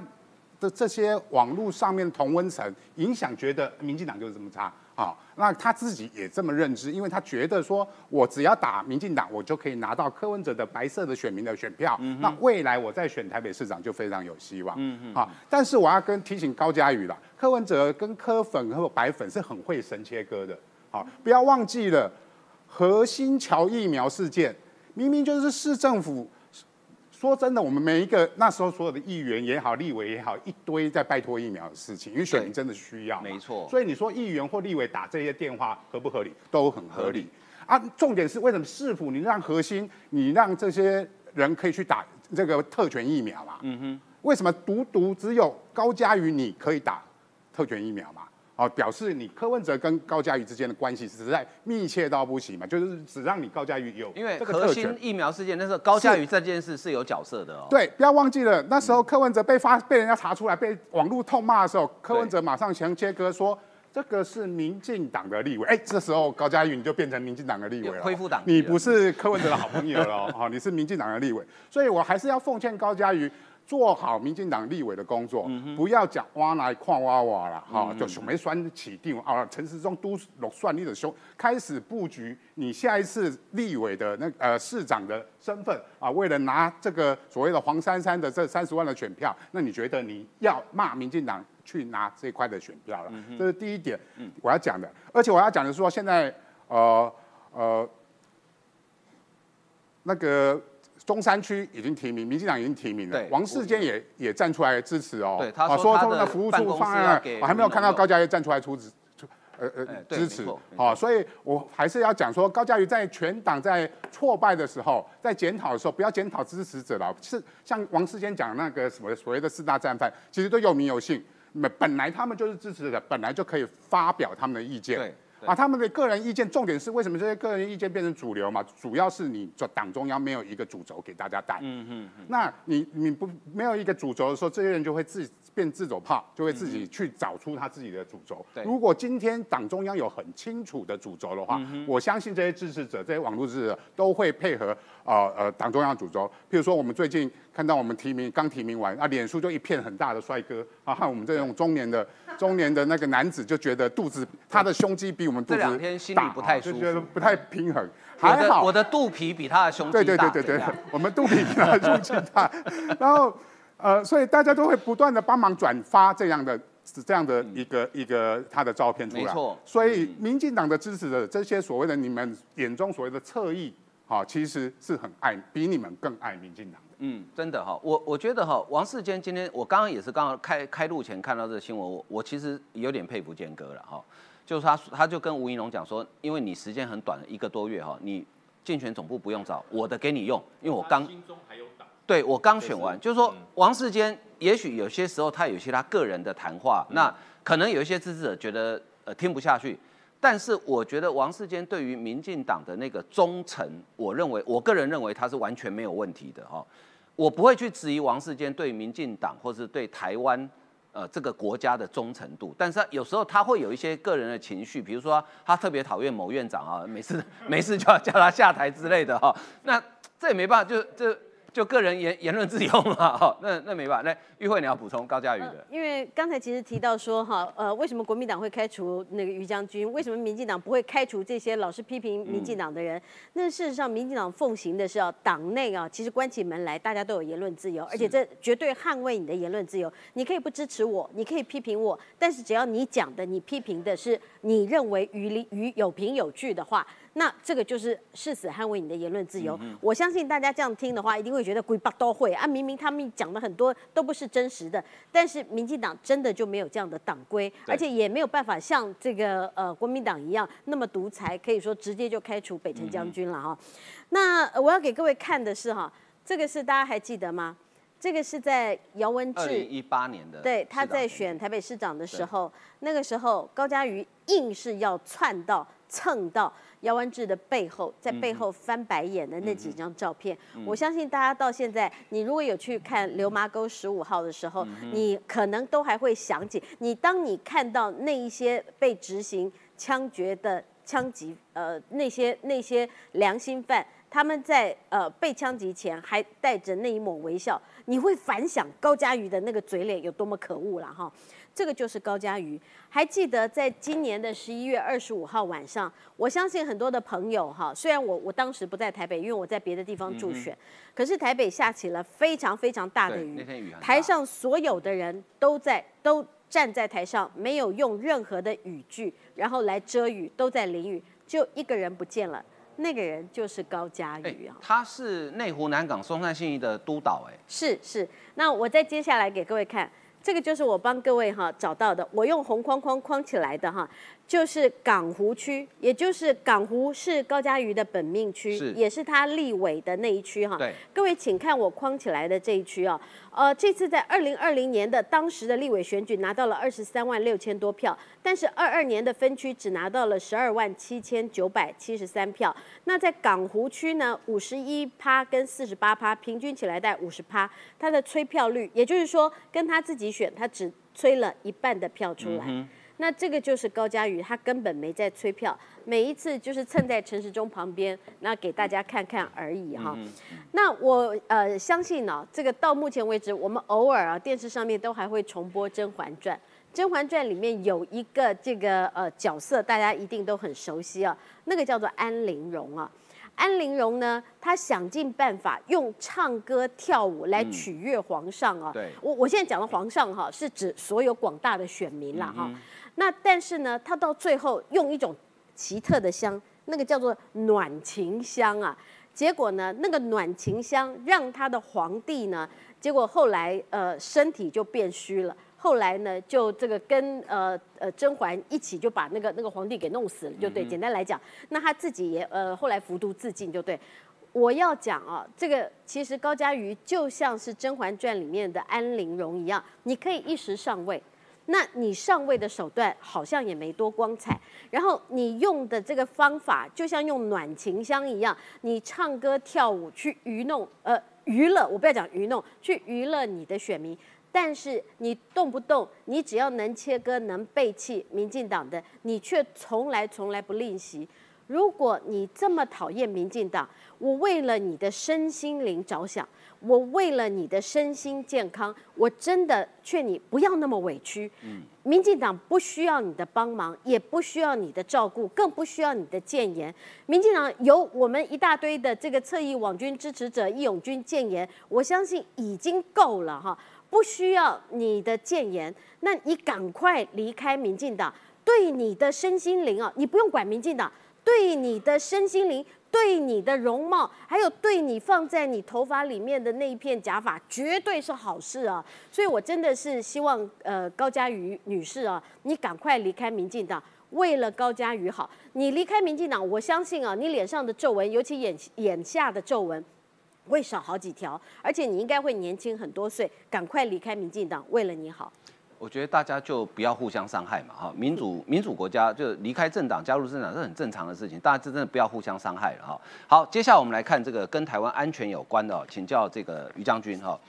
的这些网络上面同温层影响，觉得民进党就是这么差。啊，那他自己也这么认知，因为他觉得说，我只要打民进党，我就可以拿到柯文哲的白色的选民的选票。那未来我再选台北市长就非常有希望。嗯嗯。好，但是我要跟提醒高嘉瑜了，柯文哲跟柯粉和白粉是很会神切割的。好，不要忘记了核心桥疫苗事件，明明就是市政府。说真的，我们每一个那时候所有的议员也好，立委也好，一堆在拜托疫苗的事情，因为选民真的需要。没错。所以你说议员或立委打这些电话合不合理？都很合理。啊，重点是为什么市府你让核心，你让这些人可以去打这个特权疫苗嘛？嗯哼。为什么独独只有高嘉瑜你可以打特权疫苗嘛？哦，表示你柯文哲跟高嘉瑜之间的关系实在密切到不行嘛，就是只让你高嘉瑜有因为核心疫苗事件那时候高嘉瑜这件事是有角色的哦。对，不要忘记了那时候柯文哲被发被人家查出来被网络痛骂的时候，柯文哲马上强切割说这个是民进党的立委，哎，这时候高嘉瑜你就变成民进党的立委了，恢复党，你不是柯文哲的好朋友了 哦，你是民进党的立委，所以我还是要奉劝高嘉瑜。做好民进党立委的工作，不要讲挖来矿挖挖了，哈，就熊眉酸起定啊。陈时中都算你的凶，开始布局你下一次立委的那呃市长的身份啊，为了拿这个所谓的黄珊珊的这三十万的选票，那你觉得你要骂民进党去拿这块的选票了？这是第一点，我要讲的。而且我要讲的是说，现在呃呃那个。中山区已经提名，民进党已经提名了，王世坚也也站出来支持哦。对，他说他的服务处方案，我还没有看到高嘉瑜站出来出支，呃呃支持。好，所以我还是要讲说，高嘉瑜在全党在挫败的时候，在检讨的时候，不要检讨支持者了，是像王世坚讲那个什么所谓的四大战犯，其实都有名有姓。本本来他们就是支持者，本来就可以发表他们的意见。啊，他们的个人意见，重点是为什么这些个人意见变成主流嘛？主要是你这党中央没有一个主轴给大家带。嗯嗯那你你不没有一个主轴的时候，这些人就会自变自走炮，就会自己去找出他自己的主轴。对如果今天党中央有很清楚的主轴的话，我相信这些支持者、这些网络支持者都会配合呃呃党中央主轴。譬如说，我们最近看到我们提名刚提名完啊，脸书就一片很大的帅哥啊，和我们这种中年的中年的那个男子就觉得肚子他的胸肌比我们肚子这两天心里大不太舒啊就觉得服不太平衡。还好我的肚皮比他的胸肌对对对对对，我们肚皮比他的胸肌大，然后呃，所以大家都会不断的帮忙转发这样的这样的一个、一个他的照片出来，没错所以民进党的支持者这些所谓的你们眼中所谓的侧翼，好、其实是很爱比你们更爱民进党的。嗯，真的哈，我我觉得哈，王世坚今天我刚刚也是刚刚开开录前看到这个新闻，我我其实有点佩服坚哥了哈，就是他他就跟吴怡龙讲说，因为你时间很短，一个多月哈，你竞选总部不用找，我的给你用，因为我刚心中还有党。对我刚选完，就是说嗯。王世坚，也许有些时候他有些他个人的谈话，嗯。那可能有一些支持者觉得呃听不下去，但是我觉得王世坚对于民进党的那个忠诚，我认为我个人认为他是完全没有问题的哈，我不会去质疑王世坚对民进党或是对台湾。呃，这个国家的忠诚度，但是有时候他会有一些个人的情绪，比如说他特别讨厌某院长啊，每次 每次就要叫他下台之类的哈、那这也没办法，就就就个人言言论自由嘛，哈，那那没办法。那玉慧你要补充高嘉瑜的，因为刚才其实提到说哈，呃，为什么国民党会开除那个于将军？为什么民进党不会开除这些老是批评民进党的人？那事实上，民进党奉行的是啊，党内啊，其实关起门来，大家都有言论自由，而且这绝对捍卫你的言论自由。你可以不支持我，你可以批评我，但是只要你讲的、你批评的是你认为于理于有凭有据的话，那这个就是誓死捍卫你的言论自由。我相信大家这样听的话，一定会觉得鬼巴都会啊，明明他们讲的很多都不是真实的，但是民进党真的就没有这样的党规，而且也没有办法像这个呃国民党一样那么独裁，可以说直接就开除北辰将军了哈。那呃我要给各位看的是哈，这个是大家还记得吗？这个是在姚文智二零一八年的对，他在选台北市长的时候，那个时候高嘉瑜硬是要窜到蹭到姚文志的背后，在背后翻白眼的那几张照片，我相信大家到现在，你如果有去看《流麻沟十五号》的时候，你可能都还会想起，你当你看到那一些被执行枪决的枪击，呃，那些那些良心犯。他们在呃被枪击前还带着那一抹微笑，你会反想高佳瑜的那个嘴脸有多么可恶了哈。这个就是高嘉瑜。还记得在今年的十一月二十五号晚上，我相信很多的朋友哈，虽然我我当时不在台北，因为我在别的地方助选，可是台北下起了非常非常大的雨，雨台上所有的人都在都站在台上，没有用任何的雨具，然后来遮雨，都在淋雨，就一个人不见了。那个人就是高嘉哎瑜啊，他是内湖南港松山信义的督导，哎，是是。那我再接下来给各位看，这个就是我帮各位哈找到的，我用红框框框起来的哈，就是港湖区，也就是港湖是高嘉瑜的本命区是，也是他立委的那一区哈。对，各位请看我框起来的这一区哦，呃，这次在二零二零年的当时的立委选举拿到了二十三万六千多票，但是二二年的分区只拿到了十二万七千九百七十三票。那在港湖区呢，五十一趴跟四十八趴，平均起来在五十趴，他的催票率，也就是说跟他自己选，他只催了一半的票出来。那这个就是高嘉瑜，他根本没在催票，每一次就是蹭在陈时中旁边，那给大家看看而已哈。那我呃相信呢、这个到目前为止，我们偶尔啊电视上面都还会重播《甄嬛传》，《甄嬛传》里面有一个这个呃角色，大家一定都很熟悉啊，那个叫做安陵容啊。安陵容呢，她想尽办法用唱歌跳舞来取悦皇上啊。对我我现在讲的皇上哈，是指所有广大的选民啦哈。那但是呢，他到最后用一种奇特的香，那个叫做暖情香啊。结果呢，那个暖情香让他的皇帝呢，结果后来呃身体就变虚了。后来呢，就这个跟呃呃甄嬛一起就把那个那个皇帝给弄死了，就对。简单来讲，那他自己也呃后来服毒自尽，就对。我要讲啊，这个其实高嘉瑜就像是《甄嬛传》里面的安陵容一样，你可以一时上位，那你上位的手段好像也没多光彩，然后你用的这个方法就像用暖情香一样，你唱歌跳舞去愚弄呃娱乐，我不要讲愚弄，去娱乐你的选民。但是你动不动，你只要能切割、能背弃民进党的，你却从来从来不吝惜。如果你这么讨厌民进党，我为了你的身心灵着想，我为了你的身心健康，我真的劝你不要那么委屈。民进党不需要你的帮忙，也不需要你的照顾，更不需要你的谏言。民进党有我们一大堆的这个侧翼网军支持者、义勇军谏言，我相信已经够了哈。不需要你的谏言，那你赶快离开民进党。对你的身心灵啊，你不用管民进党。对你的身心灵，对你的容貌，还有对你放在你头发里面的那一片假发，绝对是好事啊！所以我真的是希望，呃，高嘉瑜女士啊，你赶快离开民进党，为了高嘉瑜好。你离开民进党，我相信啊，你脸上的皱纹，尤其眼眼下的皱纹。会少好几条，而且你应该会年轻很多岁，赶快离开民进党，为了你好。我觉得大家就不要互相伤害嘛，哈，民主民主国家就离开政党加入政党是很正常的事情，大家真的不要互相伤害了哈。好，接下来我们来看这个跟台湾安全有关的，请教这个于将军哈。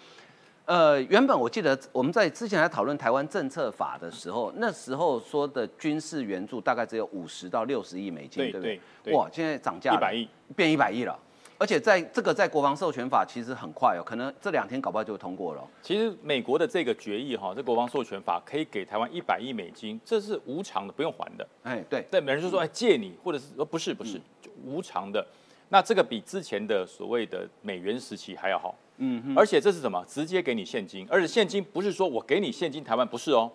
呃，原本我记得我们在之前来讨论台湾政策法的时候，那时候说的军事援助大概只有五十到六十亿美金，对不对？哇，现在涨价一百亿，变一百亿了。而且在这个在国防授权法其实很快哦，可能这两天搞不好就通过了。其实美国的这个决议哈，这国防授权法可以给台湾一百亿美金，这是无偿的，不用还的。哎，对，对，每人就说哎借你，或者是说不是不是，就无偿的。那这个比之前的所谓的美元时期还要好。嗯，而且这是什么？直接给你现金，而且现金不是说我给你现金，台湾不是哦。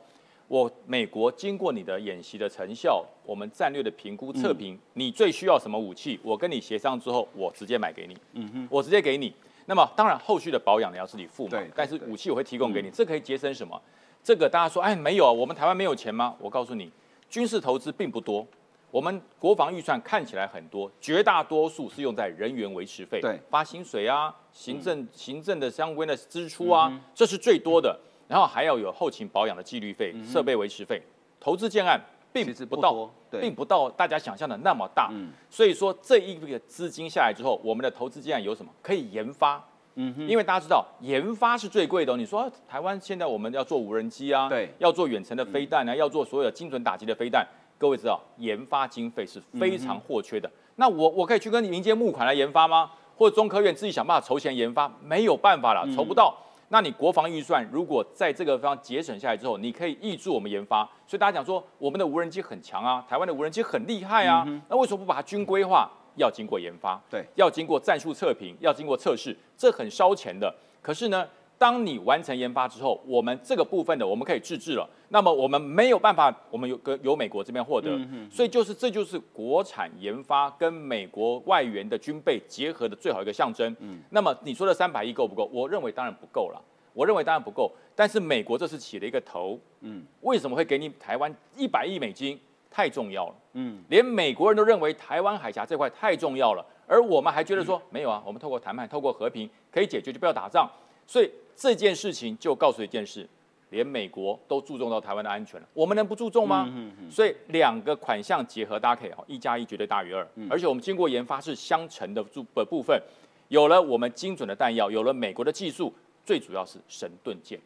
我美国经过你的演习的成效，我们战略的评估测评，你最需要什么武器？我跟你协商之后，我直接买给你。嗯哼，我直接给你。那么当然后续的保养你要自己付嘛。对。但是武器我会提供给你，这可以节省什么？这个大家说，哎，没有，我们台湾没有钱吗？我告诉你，军事投资并不多。我们国防预算看起来很多，绝大多数是用在人员维持费，对，发薪水啊，行政行政的相关的支出啊，这是最多的。然后还要有后勤保养的纪律费、设备维持费，投资建案并不到，并不到大家想象的那么大。所以说这一个资金下来之后，我们的投资建案有什么？可以研发。嗯哼，因为大家知道研发是最贵的。你说台湾现在我们要做无人机啊，对，要做远程的飞弹啊，要做所有的精准打击的飞弹，各位知道研发经费是非常货缺的。那我我可以去跟民间募款来研发吗？或者中科院自己想办法筹钱研发？没有办法了，筹不到。那你国防预算如果在这个方节省下来之后，你可以挹注我们研发。所以大家讲说，我们的无人机很强啊，台湾的无人机很厉害啊。那为什么不把它军规化？要经过研发，对，要经过战术测评，要经过测试，这很烧钱的。可是呢？当你完成研发之后，我们这个部分的我们可以自制了。那么我们没有办法，我们有跟由美国这边获得，所以就是这就是国产研发跟美国外援的军备结合的最好一个象征。那么你说的三百亿够不够？我认为当然不够了。我认为当然不够。但是美国这次起了一个头，嗯，为什么会给你台湾一百亿美金？太重要了，嗯，连美国人都认为台湾海峡这块太重要了，而我们还觉得说没有啊，我们透过谈判、透过和平可以解决，就不要打仗。所以。这件事情就告诉一件事，连美国都注重到台湾的安全了，我们能不注重吗？所以两个款项结合，大家可以哈，一加一绝对大于二。而且我们经过研发是相乘的部的部分，有了我们精准的弹药，有了美国的技术，最主要是神盾舰。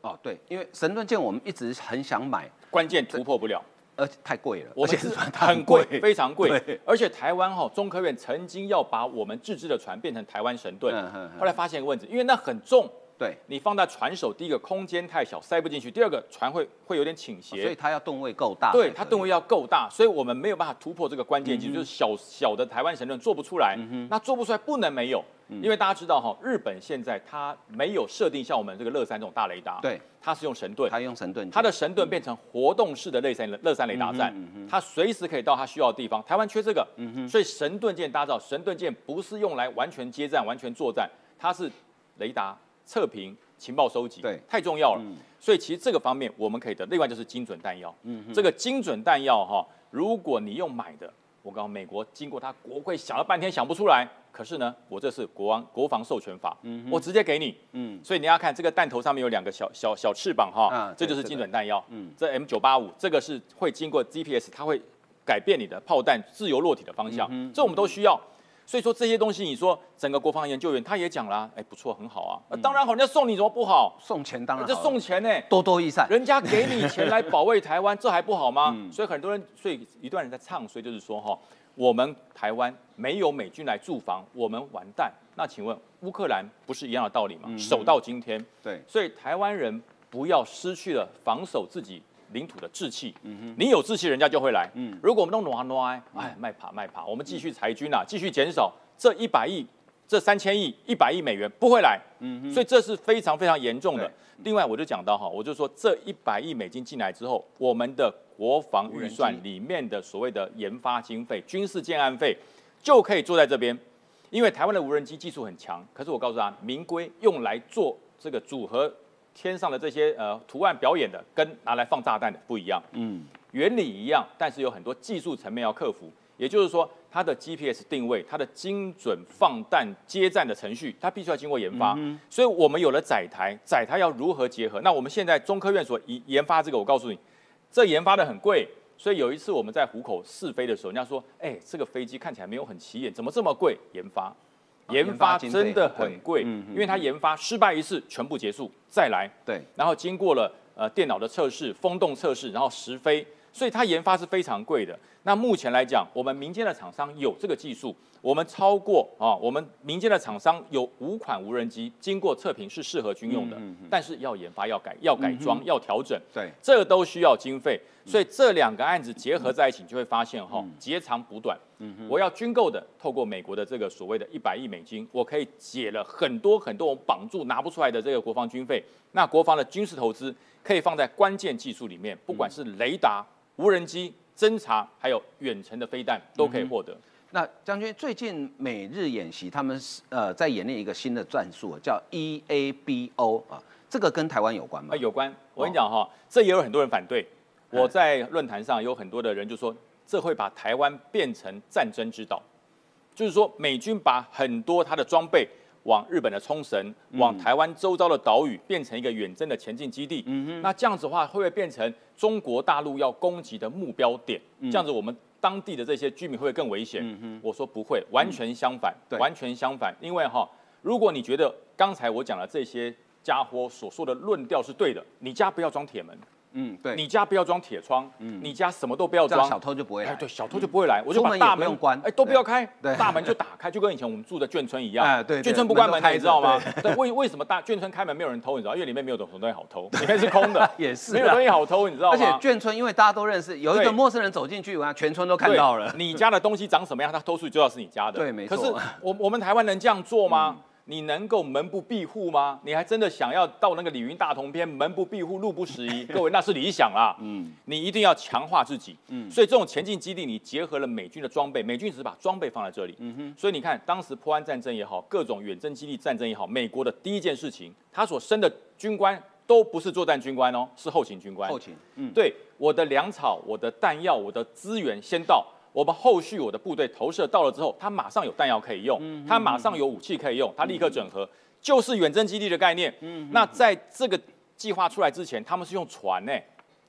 哦，对，因为神盾舰我们一直很想买，关键突破不了，而且太贵了，而且很贵，非常贵。而且台湾哈中科院曾经要把我们自制的船变成台湾神盾，后来发现一个问题，因为那很重。对你放在船首，第一个空间太小，塞不进去；第二个船会会有点倾斜，所以它要吨位够大。对，它吨位要够大，所以我们没有办法突破这个关键技术，就是小小的台湾神盾做不出来。那做不出来不能没有，因为大家知道哈，日本现在它没有设定像我们这个乐山这种大雷达，对，它是用神盾，它用神盾，它的神盾变成活动式的乐山乐山雷达站，它随时可以到它需要的地方。台湾缺这个，所以神盾舰搭造，神盾舰不是用来完全接战、完全作战，它是雷达测评。情报收集对。太重要了，所以其实这个方面我们可以的。另外就是精准弹药，这个精准弹药哈，如果你用买的，我告诉美国，经过他国会想了半天想不出来，可是呢，我这是国王国防授权法，我直接给你。嗯所以你要看这个弹头上面有两个小小小翅膀哈，啊这就是精准弹药。嗯这 M 九八五这个是会经过 GPS，它会改变你的炮弹自由落体的方向，嗯这我们都需要。所以说这些东西，你说整个国防研究员他也讲啦，哎，不错，很好啊。呃当然好，人家送你怎么不好？送钱当然这好了送钱呢、多多益善。人家给你钱来保卫台湾，这还不好吗？嗯所以很多人，所以一段人在唱所以，就是说哈，我们台湾没有美军来驻防，我们完蛋。那请问乌克兰不是一样的道理吗？嗯守到今天，对，所以台湾人不要失去了防守自己领土的志气。嗯哼，你有志气，人家就会来。嗯如果我们都挪挪，哎，卖爬卖爬，我们继续裁军啊，继续减少这一百亿、这三千亿、一百亿美元不会来。嗯哼，所以这是非常非常严重的。另外，我就讲到哈，我就说这一百亿美金进来之后，我们的国防预算里面的所谓的研发经费、军事建案费就可以坐在这边，因为台湾的无人机技术很强。可是我告诉他，民规用来做这个组合天上的这些呃图案表演的，跟拿来放炸弹的不一样。嗯原理一样，但是有很多技术层面要克服。也就是说，它的 GPS 定位、它的精准放弹接站的程序，它必须要经过研发。嗯所以我们有了载台，载台要如何结合？那我们现在中科院所研研发这个，我告诉你，这研发的很贵。所以有一次我们在虎口试飞的时候，人家说：“哎、这个飞机看起来没有很起眼，怎么这么贵？”研发，研研发真的很贵因为它研发失败一次，全部结束再来。对，然后经过了呃电脑的测试、风洞测试，然后实飞，所以它研发是非常贵的。那目前来讲，我们民间的厂商有这个技术，我们超过啊，我们民间的厂商有五款无人机经过测评是适合军用的，但是要研发、要改、要改装、要调整，对，这都需要经费。所以这两个案子结合在一起，你就会发现哈、截长补短。我要军购的，透过美国的这个所谓的一百亿美金，我可以解了很多很多我绑住拿不出来的这个国防军费。那国防的军事投资可以放在关键技术里面，不管是雷达、无人机、侦察，还有远程的飞弹，都可以获得。那将军最近美日演习，他们是呃在演练一个新的战术，叫 EABO 啊，这个跟台湾有关吗？啊，有关。我跟你讲哈，这也有很多人反对。我在论坛上有很多的人就说，这会把台湾变成战争之岛，就是说美军把很多他的装备往日本的冲绳、往台湾周遭的岛屿变成一个远征的前进基地。那这样子的话，会不会变成中国大陆要攻击的目标点？这样子我们当地的这些居民会不会更危险？我说不会，完全相反，对完全相反。因为哈，如果你觉得刚才我讲的这些家伙所说的论调是对的，你家不要装铁门，嗯，对，你家不要装铁窗，嗯你家什么都不要装，小偷就不会来。哎对，小偷就不会来，我就把大门关哎，都不要开，对大门就打开，就跟以前我们住的眷村一样，哎对对眷村不关门你知道吗？对，为为什么大眷村开门没有人偷？你知道，因为里面没有什么东西好偷，里面 是空的，也是啊没有东西好偷，你知道吗而？且眷村因为大家都认识，有一对个陌生人走进去，完全村都看到了。你家的东西长什么样，他偷出去就知道是你家的。对没错嗯可是我我们台湾能这样做吗？你能够门不闭户吗？你还真的想要到那个李云大同篇门不闭户，路不拾遗？各位那是理想啦。嗯你一定要强化自己。嗯所以这种前进基地，你结合了美军的装备，美军只是把装备放在这里。嗯哼，所以你看，当时破安战争也好，各种远征基地战争也好，美国的第一件事情，他所升的军官都不是作战军官哦，是后勤军官。后勤，嗯，对，我的粮草、我的弹药、我的资源先到，我们后续我的部队投射到了之后，他马上有弹药可以用，嗯他马上有武器可以用，他立刻整合，就是远征基地的概念。嗯那在这个计划出来之前，他们是用船呢、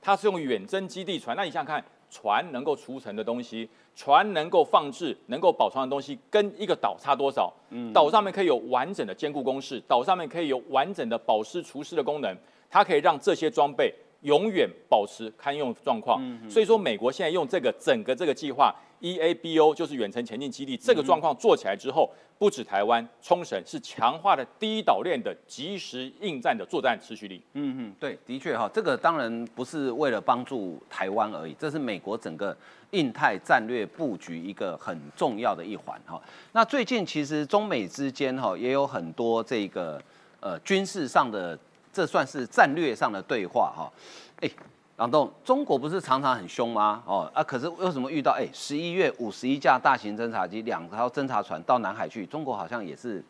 它是用远征基地船。那你想想看，船能够储存的东西，船能够放置、能够保存的东西，跟一个岛差多少？岛上面可以有完整的坚固工事，岛上面可以有完整的保湿除湿的功能，它可以让这些装备永远保持堪用状况。所以说，美国现在用这个整个这个计划 EABO 就是远程前进基地这个状况做起来之后，不止台湾、冲绳是强化了第一岛链的及时应战的作战持续力。嗯嗯，对，的确哈，这个当然不是为了帮助台湾而已，这是美国整个印太战略布局一个很重要的一环哈。那最近其实中美之间哈也有很多这个呃军事上的，这算是战略上的对话哈。哎，朗栋，中国不是常常很凶吗？哦啊，可是为什么遇到哎十一月五十一架大型侦察机、两条侦察船到南海去，中国好像也是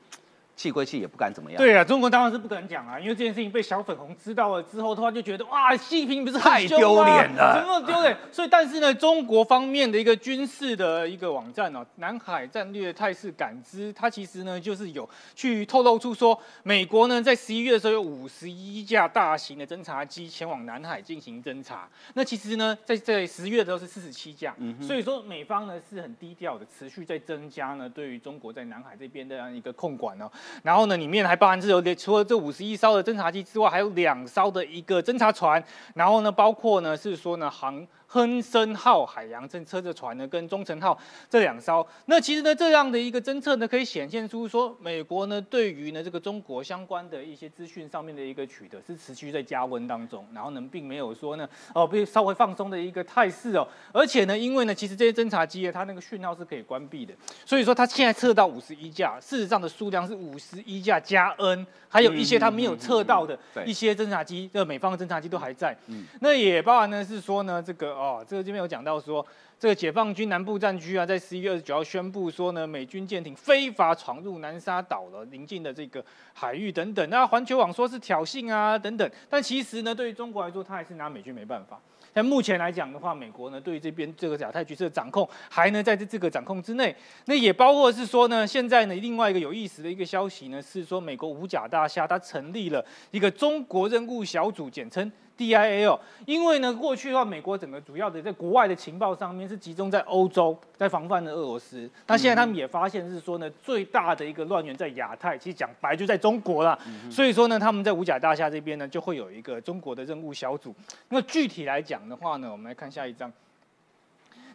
气归气，也不敢怎么样。对啊，中国当然是不敢讲啊，因为这件事情被小粉红知道了之后的话，就觉得哇，习近平不是很太丢脸了怎么丢脸？所以，但是呢，中国方面的一个军事的一个网站哦，南海战略态势感知，它其实呢就是有去透露出说，美国呢在十一月的时候有五十一架大型的侦察机前往南海进行侦察。那其实呢，在在十月的时候是四十七架，所以说美方呢是很低调的，持续在增加呢对于中国在南海这边的这样一个控管哦。然后呢，里面还包含是有除了这五十一艘的侦察机之外，还有两艘的一个侦察船，然后呢，包括呢是说呢航。亨森号海洋侦测的船呢，跟中程号这两艘，那其实呢，这样的一个侦测呢，可以显现出说，美国呢对于呢这个中国相关的一些资讯上面的一个取得是持续在加温当中，然后呢，并没有说呢哦被稍微放松的一个态势哦，而且呢，因为呢，其实这些侦察机啊，它那个讯号是可以关闭的，所以说它现在测到五十一架，事实上的数量是五十一架加 N，还有一些它没有测到的一些侦察机，这个美方的侦察机都还在，那也包含呢是说呢这个哦，这个这边有讲到说。这个解放军南部战区啊，在十一月二十九号宣布说呢，美军舰艇非法闯入南沙岛了邻近的这个海域等等。那环球网说是挑衅啊等等，但其实呢，对于中国来说，他还是拿美军没办法。但目前来讲的话，美国呢对于这边这个亚太局势的掌控还能在这这个掌控之内。那也包括是说呢，现在呢另外一个有意思的一个消息呢，是说美国五角大厦它成立了一个中国任务小组，简称 DIA 哦。因为呢过去的话，美国整个主要的在国外的情报上面是集中在欧洲，在防范的俄罗斯。那现在他们也发现是说呢，最大的一个乱源在亚太，其实讲白就在中国啦。所以说呢，他们在五角大厦这边呢，就会有一个中国的任务小组。那具体来讲的话呢，我们来看下一章。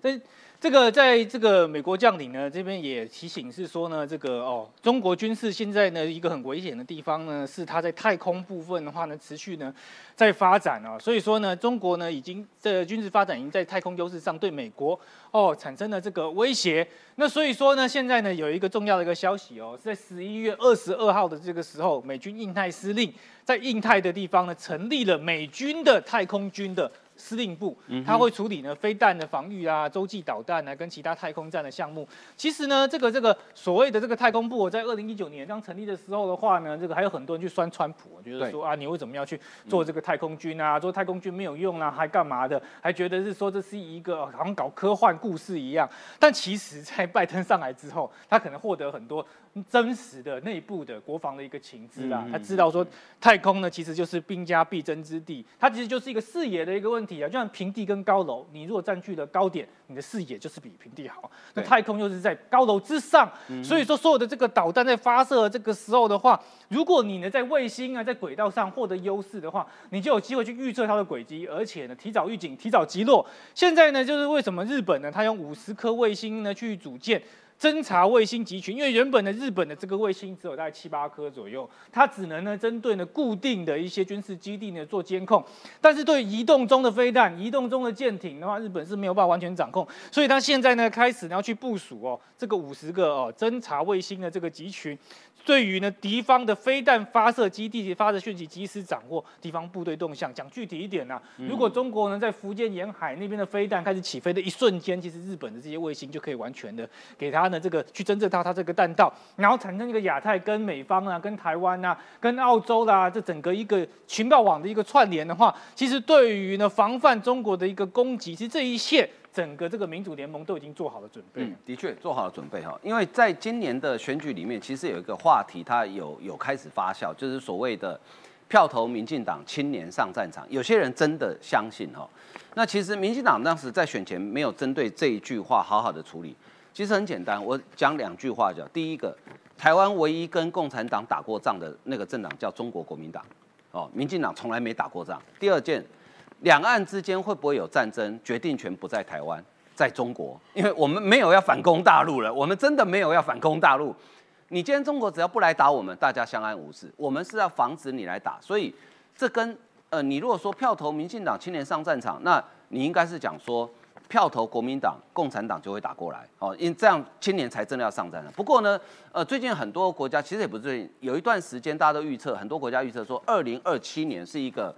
这这个在这个美国将领呢这边也提醒是说呢，这个哦，中国军事现在呢一个很危险的地方呢，是它在太空部分的话呢持续呢在发展啊，所以说呢，中国呢已经这军事发展已经在太空优势上对美国哦产生了这个威胁。那所以说呢，现在呢有一个重要的一个消息哦，在十一月二十二号的这个时候，美军印太司令在印太的地方呢成立了美军的太空军的。司令部，他会处理呢飞弹的防御啊、洲际导弹啊，跟其他太空站的项目。其实呢，这个这个所谓的这个太空部，我在二零一九年刚成立的时候的话呢，这个还有很多人去酸川普，觉得说啊，你为什么要去做这个太空军啊？做太空军没有用啊，还干嘛的？还觉得是说这是一个好像搞科幻故事一样。但其实，在拜登上来之后，他可能获得很多真实的内部的国防的一个情资啦。他知道说，太空呢其实就是兵家必争之地，它其实就是一个视野的一个问题啊。就像平地跟高楼，你如果占据了高点，你的视野就是比平地好。那太空又是在高楼之上，所以说所有的这个导弹在发射的这个时候的话，如果你呢在卫星啊在轨道上获得优势的话，你就有机会去预测它的轨迹，而且呢提早预警、提早击落。现在呢就是为什么日本呢，它用五十颗卫星呢去组建。侦察卫星集群，因为原本的日本的这个卫星只有大概七八颗左右，它只能呢针对呢固定的一些军事基地呢做监控，但是对移动中的飞弹、移动中的舰艇的话，日本是没有办法完全掌控，所以它现在呢开始呢要去部署哦这个五十个哦侦察卫星的这个集群，对于呢敌方的飞弹发射基地发射讯息，及时掌握敌方部队动向。讲具体一点呢、如果中国呢在福建沿海那边的飞弹开始起飞的一瞬间，其实日本的这些卫星就可以完全的给它呢这个去侦测到它这个弹道，然后产生一个亚太跟美方啊、跟台湾啊、跟澳洲啦、这整个一个情报网的一个串联的话，其实对于呢防范中国的一个攻击，其实这一切整个这个民主联盟都已经做好了准备了。嗯，的确做好了准备哈，因为在今年的选举里面，其实有一个话题，它有有开始发酵，就是所谓的票投民进党，青年上战场。有些人真的相信哈，那其实民进党当时在选前没有针对这一句话好好的处理，其实很简单，我讲两句话叫：第一个，台湾唯一跟共产党打过仗的那个政党叫中国国民党，哦，民进党从来没打过仗。第二件，两岸之间会不会有战争，决定权不在台湾，在中国，因为我们没有要反攻大陆了，我们真的没有要反攻大陆。你今天中国只要不来打我们，大家相安无事。我们是要防止你来打，所以这跟呃，你如果说票投民进党，青年上战场，那你应该是讲说票投国民党，共产党就会打过来哦，因这样青年才真的要上战场。不过呢，呃，最近很多国家其实也不是最近，有一段时间大家都预测，很多国家预测说，二零二七年是一个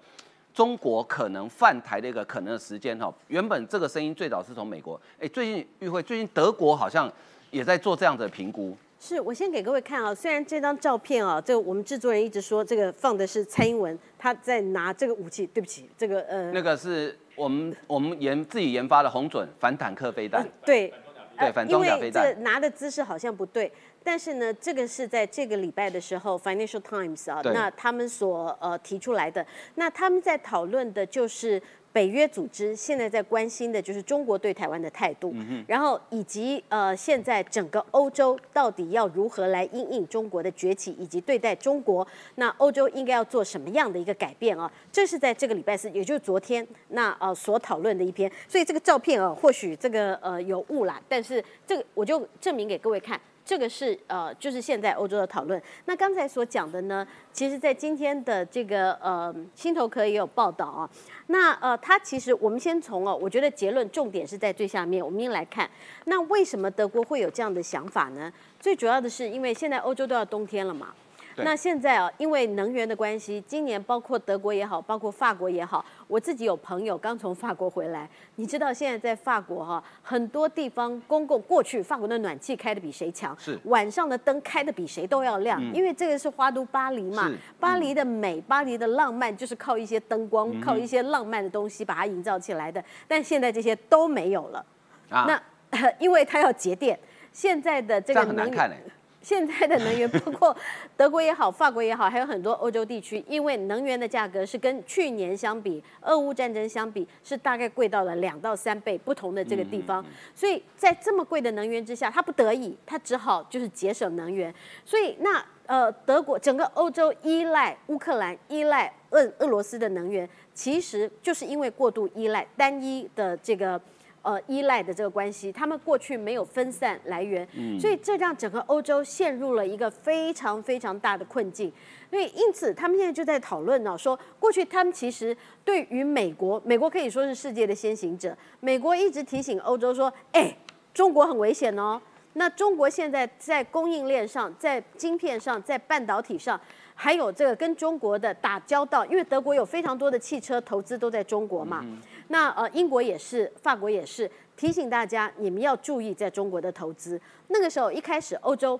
中国可能犯台的一个可能的时间哈。原本这个声音最早是从美国，哎，最近与会，最近德国好像也在做这样的评估。是我先给各位看啊，虽然这张照片啊，这个我们制作人一直说这个放的是蔡英文，他在拿这个武器，对不起，这个呃，那个是我们我们研自己研发的红准反坦克飞弹呃，对，对反装甲因为飞弹这个拿的姿势好像不对，但是呢，这个是在这个礼拜的时候，Financial Times 啊，对那他们所呃提出来的，那他们在讨论的就是。北约组织现在在关心的就是中国对台湾的态度，嗯然后以及呃现在整个欧洲到底要如何来因应中国的崛起，以及对待中国，那欧洲应该要做什么样的一个改变啊？这是在这个礼拜四，也就是昨天那呃所讨论的一篇，所以这个照片啊，或许这个呃有误啦，但是这个我就证明给各位看。这个是呃，就是现在欧洲的讨论。那刚才所讲的呢，其实在今天的这个呃新头壳也有报道啊。那呃，它其实我们先从哦，我觉得结论重点是在最下面，我们先来看，那为什么德国会有这样的想法呢？最主要的是因为现在欧洲都要冬天了嘛。对。那现在啊，因为能源的关系，今年包括德国也好，包括法国也好，我自己有朋友刚从法国回来，你知道现在在法国哈、很多地方公共过去法国的暖气开的比谁强，是。晚上的灯开的比谁都要亮，因为这个是花都巴黎嘛是，巴黎的美，巴黎的浪漫就是靠一些灯光，靠一些浪漫的东西把它营造起来的，但现在这些都没有了，啊，那 因为它要节电。现在的这这个能源样很难看哎。现在的能源，包括德国也好，法国也好，还有很多欧洲地区，因为能源的价格是跟去年相比，俄乌战争相比，是大概贵到了两到三倍不同的这个地方。所以在这么贵的能源之下，他不得已，他只好就是节省能源。所以那呃，德国整个欧洲依赖乌克兰、依赖俄俄罗斯的能源，其实就是因为过度依赖单一的这个。呃，依赖的这个关系，他们过去没有分散来源，所以这让整个欧洲陷入了一个非常非常大的困境。所以因此，他们现在就在讨论呢，说过去他们其实对于美国，美国可以说是世界的先行者，美国一直提醒欧洲说，哎，中国很危险哦。那中国现在在供应链上，在晶片上，在半导体上，还有这个跟中国的打交道，因为德国有非常多的汽车投资都在中国嘛。那呃，英国也是，法国也是，提醒大家你们要注意在中国的投资。那个时候一开始欧洲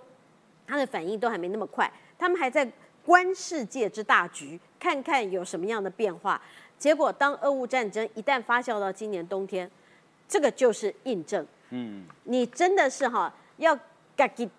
他的反应都还没那么快，他们还在观世界之大局，看看有什么样的变化。结果当俄乌战争一旦发酵到今年冬天，这个就是印证。嗯，你真的是哈要自己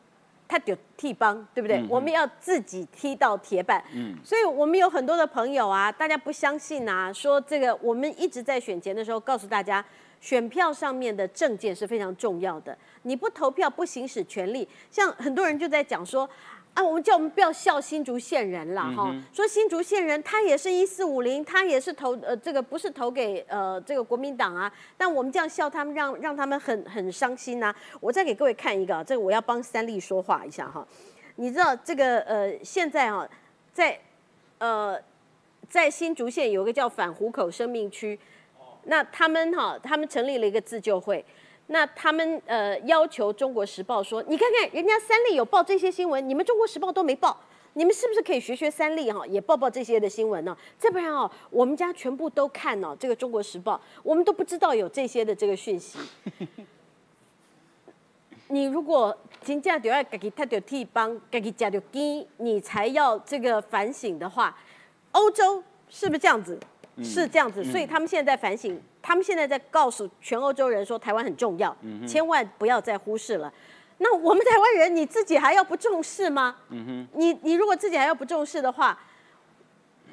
他就替帮，对不对？我们要自己踢到铁板。嗯所以我们有很多的朋友啊，大家不相信啊，说这个我们一直在选前的时候告诉大家，选票上面的证件是非常重要的。你不投票不行使权利，像很多人就在讲说。啊，我们叫我们不要笑新竹县人啦，哈、说新竹县人他也是一四五零，他也是投呃这个不是投给呃这个国民党啊，但我们这样笑他们，让让他们很很伤心呐、我再给各位看一个啊，这个我要帮三立说话一下哈。你知道这个呃现在啊，在呃在新竹县有一个叫反湖口生命区，那他们哈、他们成立了一个自救会。那他们呃要求《中国时报》说，你看看人家三立有报这些新闻，你们《中国时报》都没报，你们是不是可以学学三立哈，也报报这些的新闻呢？再不然哦，我们家全部都看哦这个《中国时报》，我们都不知道有这些的这个讯息。你如果真正就要自己他就替帮，自己家就低，你才要这个反省的话，欧洲是不是这样子？是这样子，所以他们现在在反省，他们现在在告诉全欧洲人说台湾很重要，千万不要再忽视了。那我们台湾人你自己还要不重视吗？你你如果自己还要不重视的话，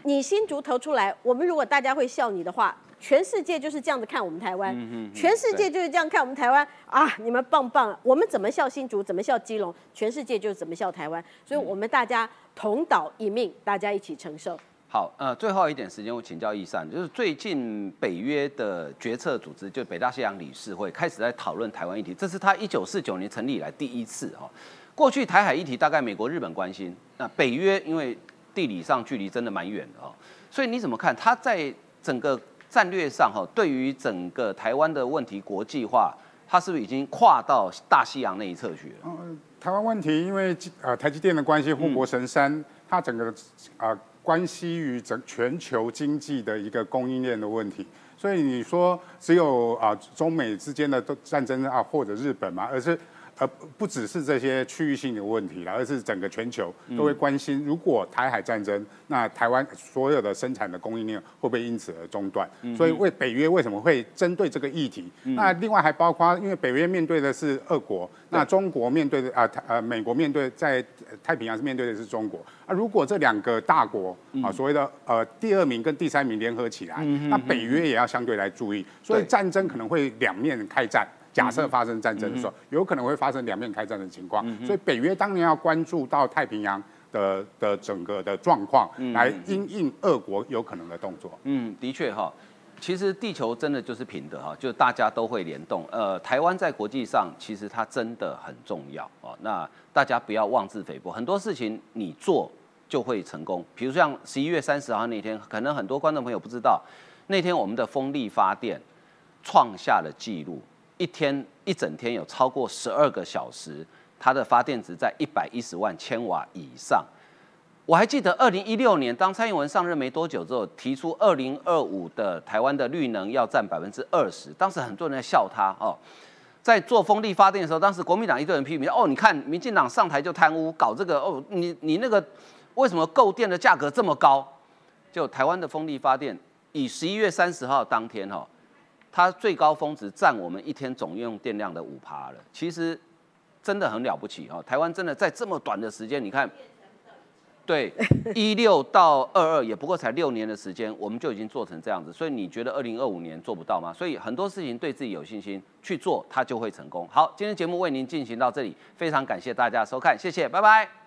你新竹投出来，我们如果大家会笑你的话，全世界就是这样子看我们台湾，全世界就是这样看我们台湾啊！你们棒棒，我们怎么笑新竹，怎么笑基隆，全世界就是怎么笑台湾，所以我们大家同岛一命，大家一起承受。好，呃，最后一点时间，我请教易善，就是最近北约的决策组织，就北大西洋理事会开始在讨论台湾议题，这是他一九四九年成立以来第一次哈、过去台海议题大概美国、日本关心，那北约因为地理上距离真的蛮远的哦，所以你怎么看？他在整个战略上哈，对于整个台湾的问题国际化，他是不是已经跨到大西洋那一侧去了？嗯台湾问题，因为呃台积电的关系，护国神山，它整个呃关系于整全球经济的一个供应链的问题。所以你说只有啊、中美之间的战争啊，或者日本嘛，而是呃不只是这些区域性的问题了，而是整个全球都会关心，如果台海战争，那台湾所有的生产的供应链会不会因此而中断？所以为北约为什么会针对这个议题？那另外还包括，因为北约面对的是俄国，那中国面对的啊台呃美国面对在太平洋是面对的是中国啊，如果这两个大国啊所谓的呃第二名跟第三名联合起来，那北约也要相对来注意，所以战争可能会两面开战。假设发生战争的时候，有可能会发生两面开战的情况，所以北约当年要关注到太平洋的的整个的状况，来因应俄国有可能的动作。嗯，的确哈，其实地球真的就是平的哈，就大家都会联动。呃，台湾在国际上其实它真的很重要哦。那大家不要妄自菲薄，很多事情你做就会成功。比如像十一月三十号那天，可能很多观众朋友不知道，那天我们的风力发电创下了纪录，一天一整天有超过十二个小时，它的发电值在一百一十万千瓦以上。我还记得二零一六年，当蔡英文上任没多久之后，提出二零二五的台湾的绿能要占百分之二十，当时很多人在笑他哦。在做风力发电的时候，当时国民党一堆人批评哦，你看民进党上台就贪污，搞这个哦，你你那个为什么购电的价格这么高？就台湾的风力发电，以十一月三十号当天哦，它最高峰值占我们一天总用电量的五趴了。其实真的很了不起哦，台湾真的在这么短的时间，你看。对，一六到二二也不过才六年的时间，我们就已经做成这样子。所以你觉得二零二五年做不到吗？所以很多事情对自己有信心去做，它就会成功。好，今天节目为您进行到这里，非常感谢大家收看，谢谢，拜拜。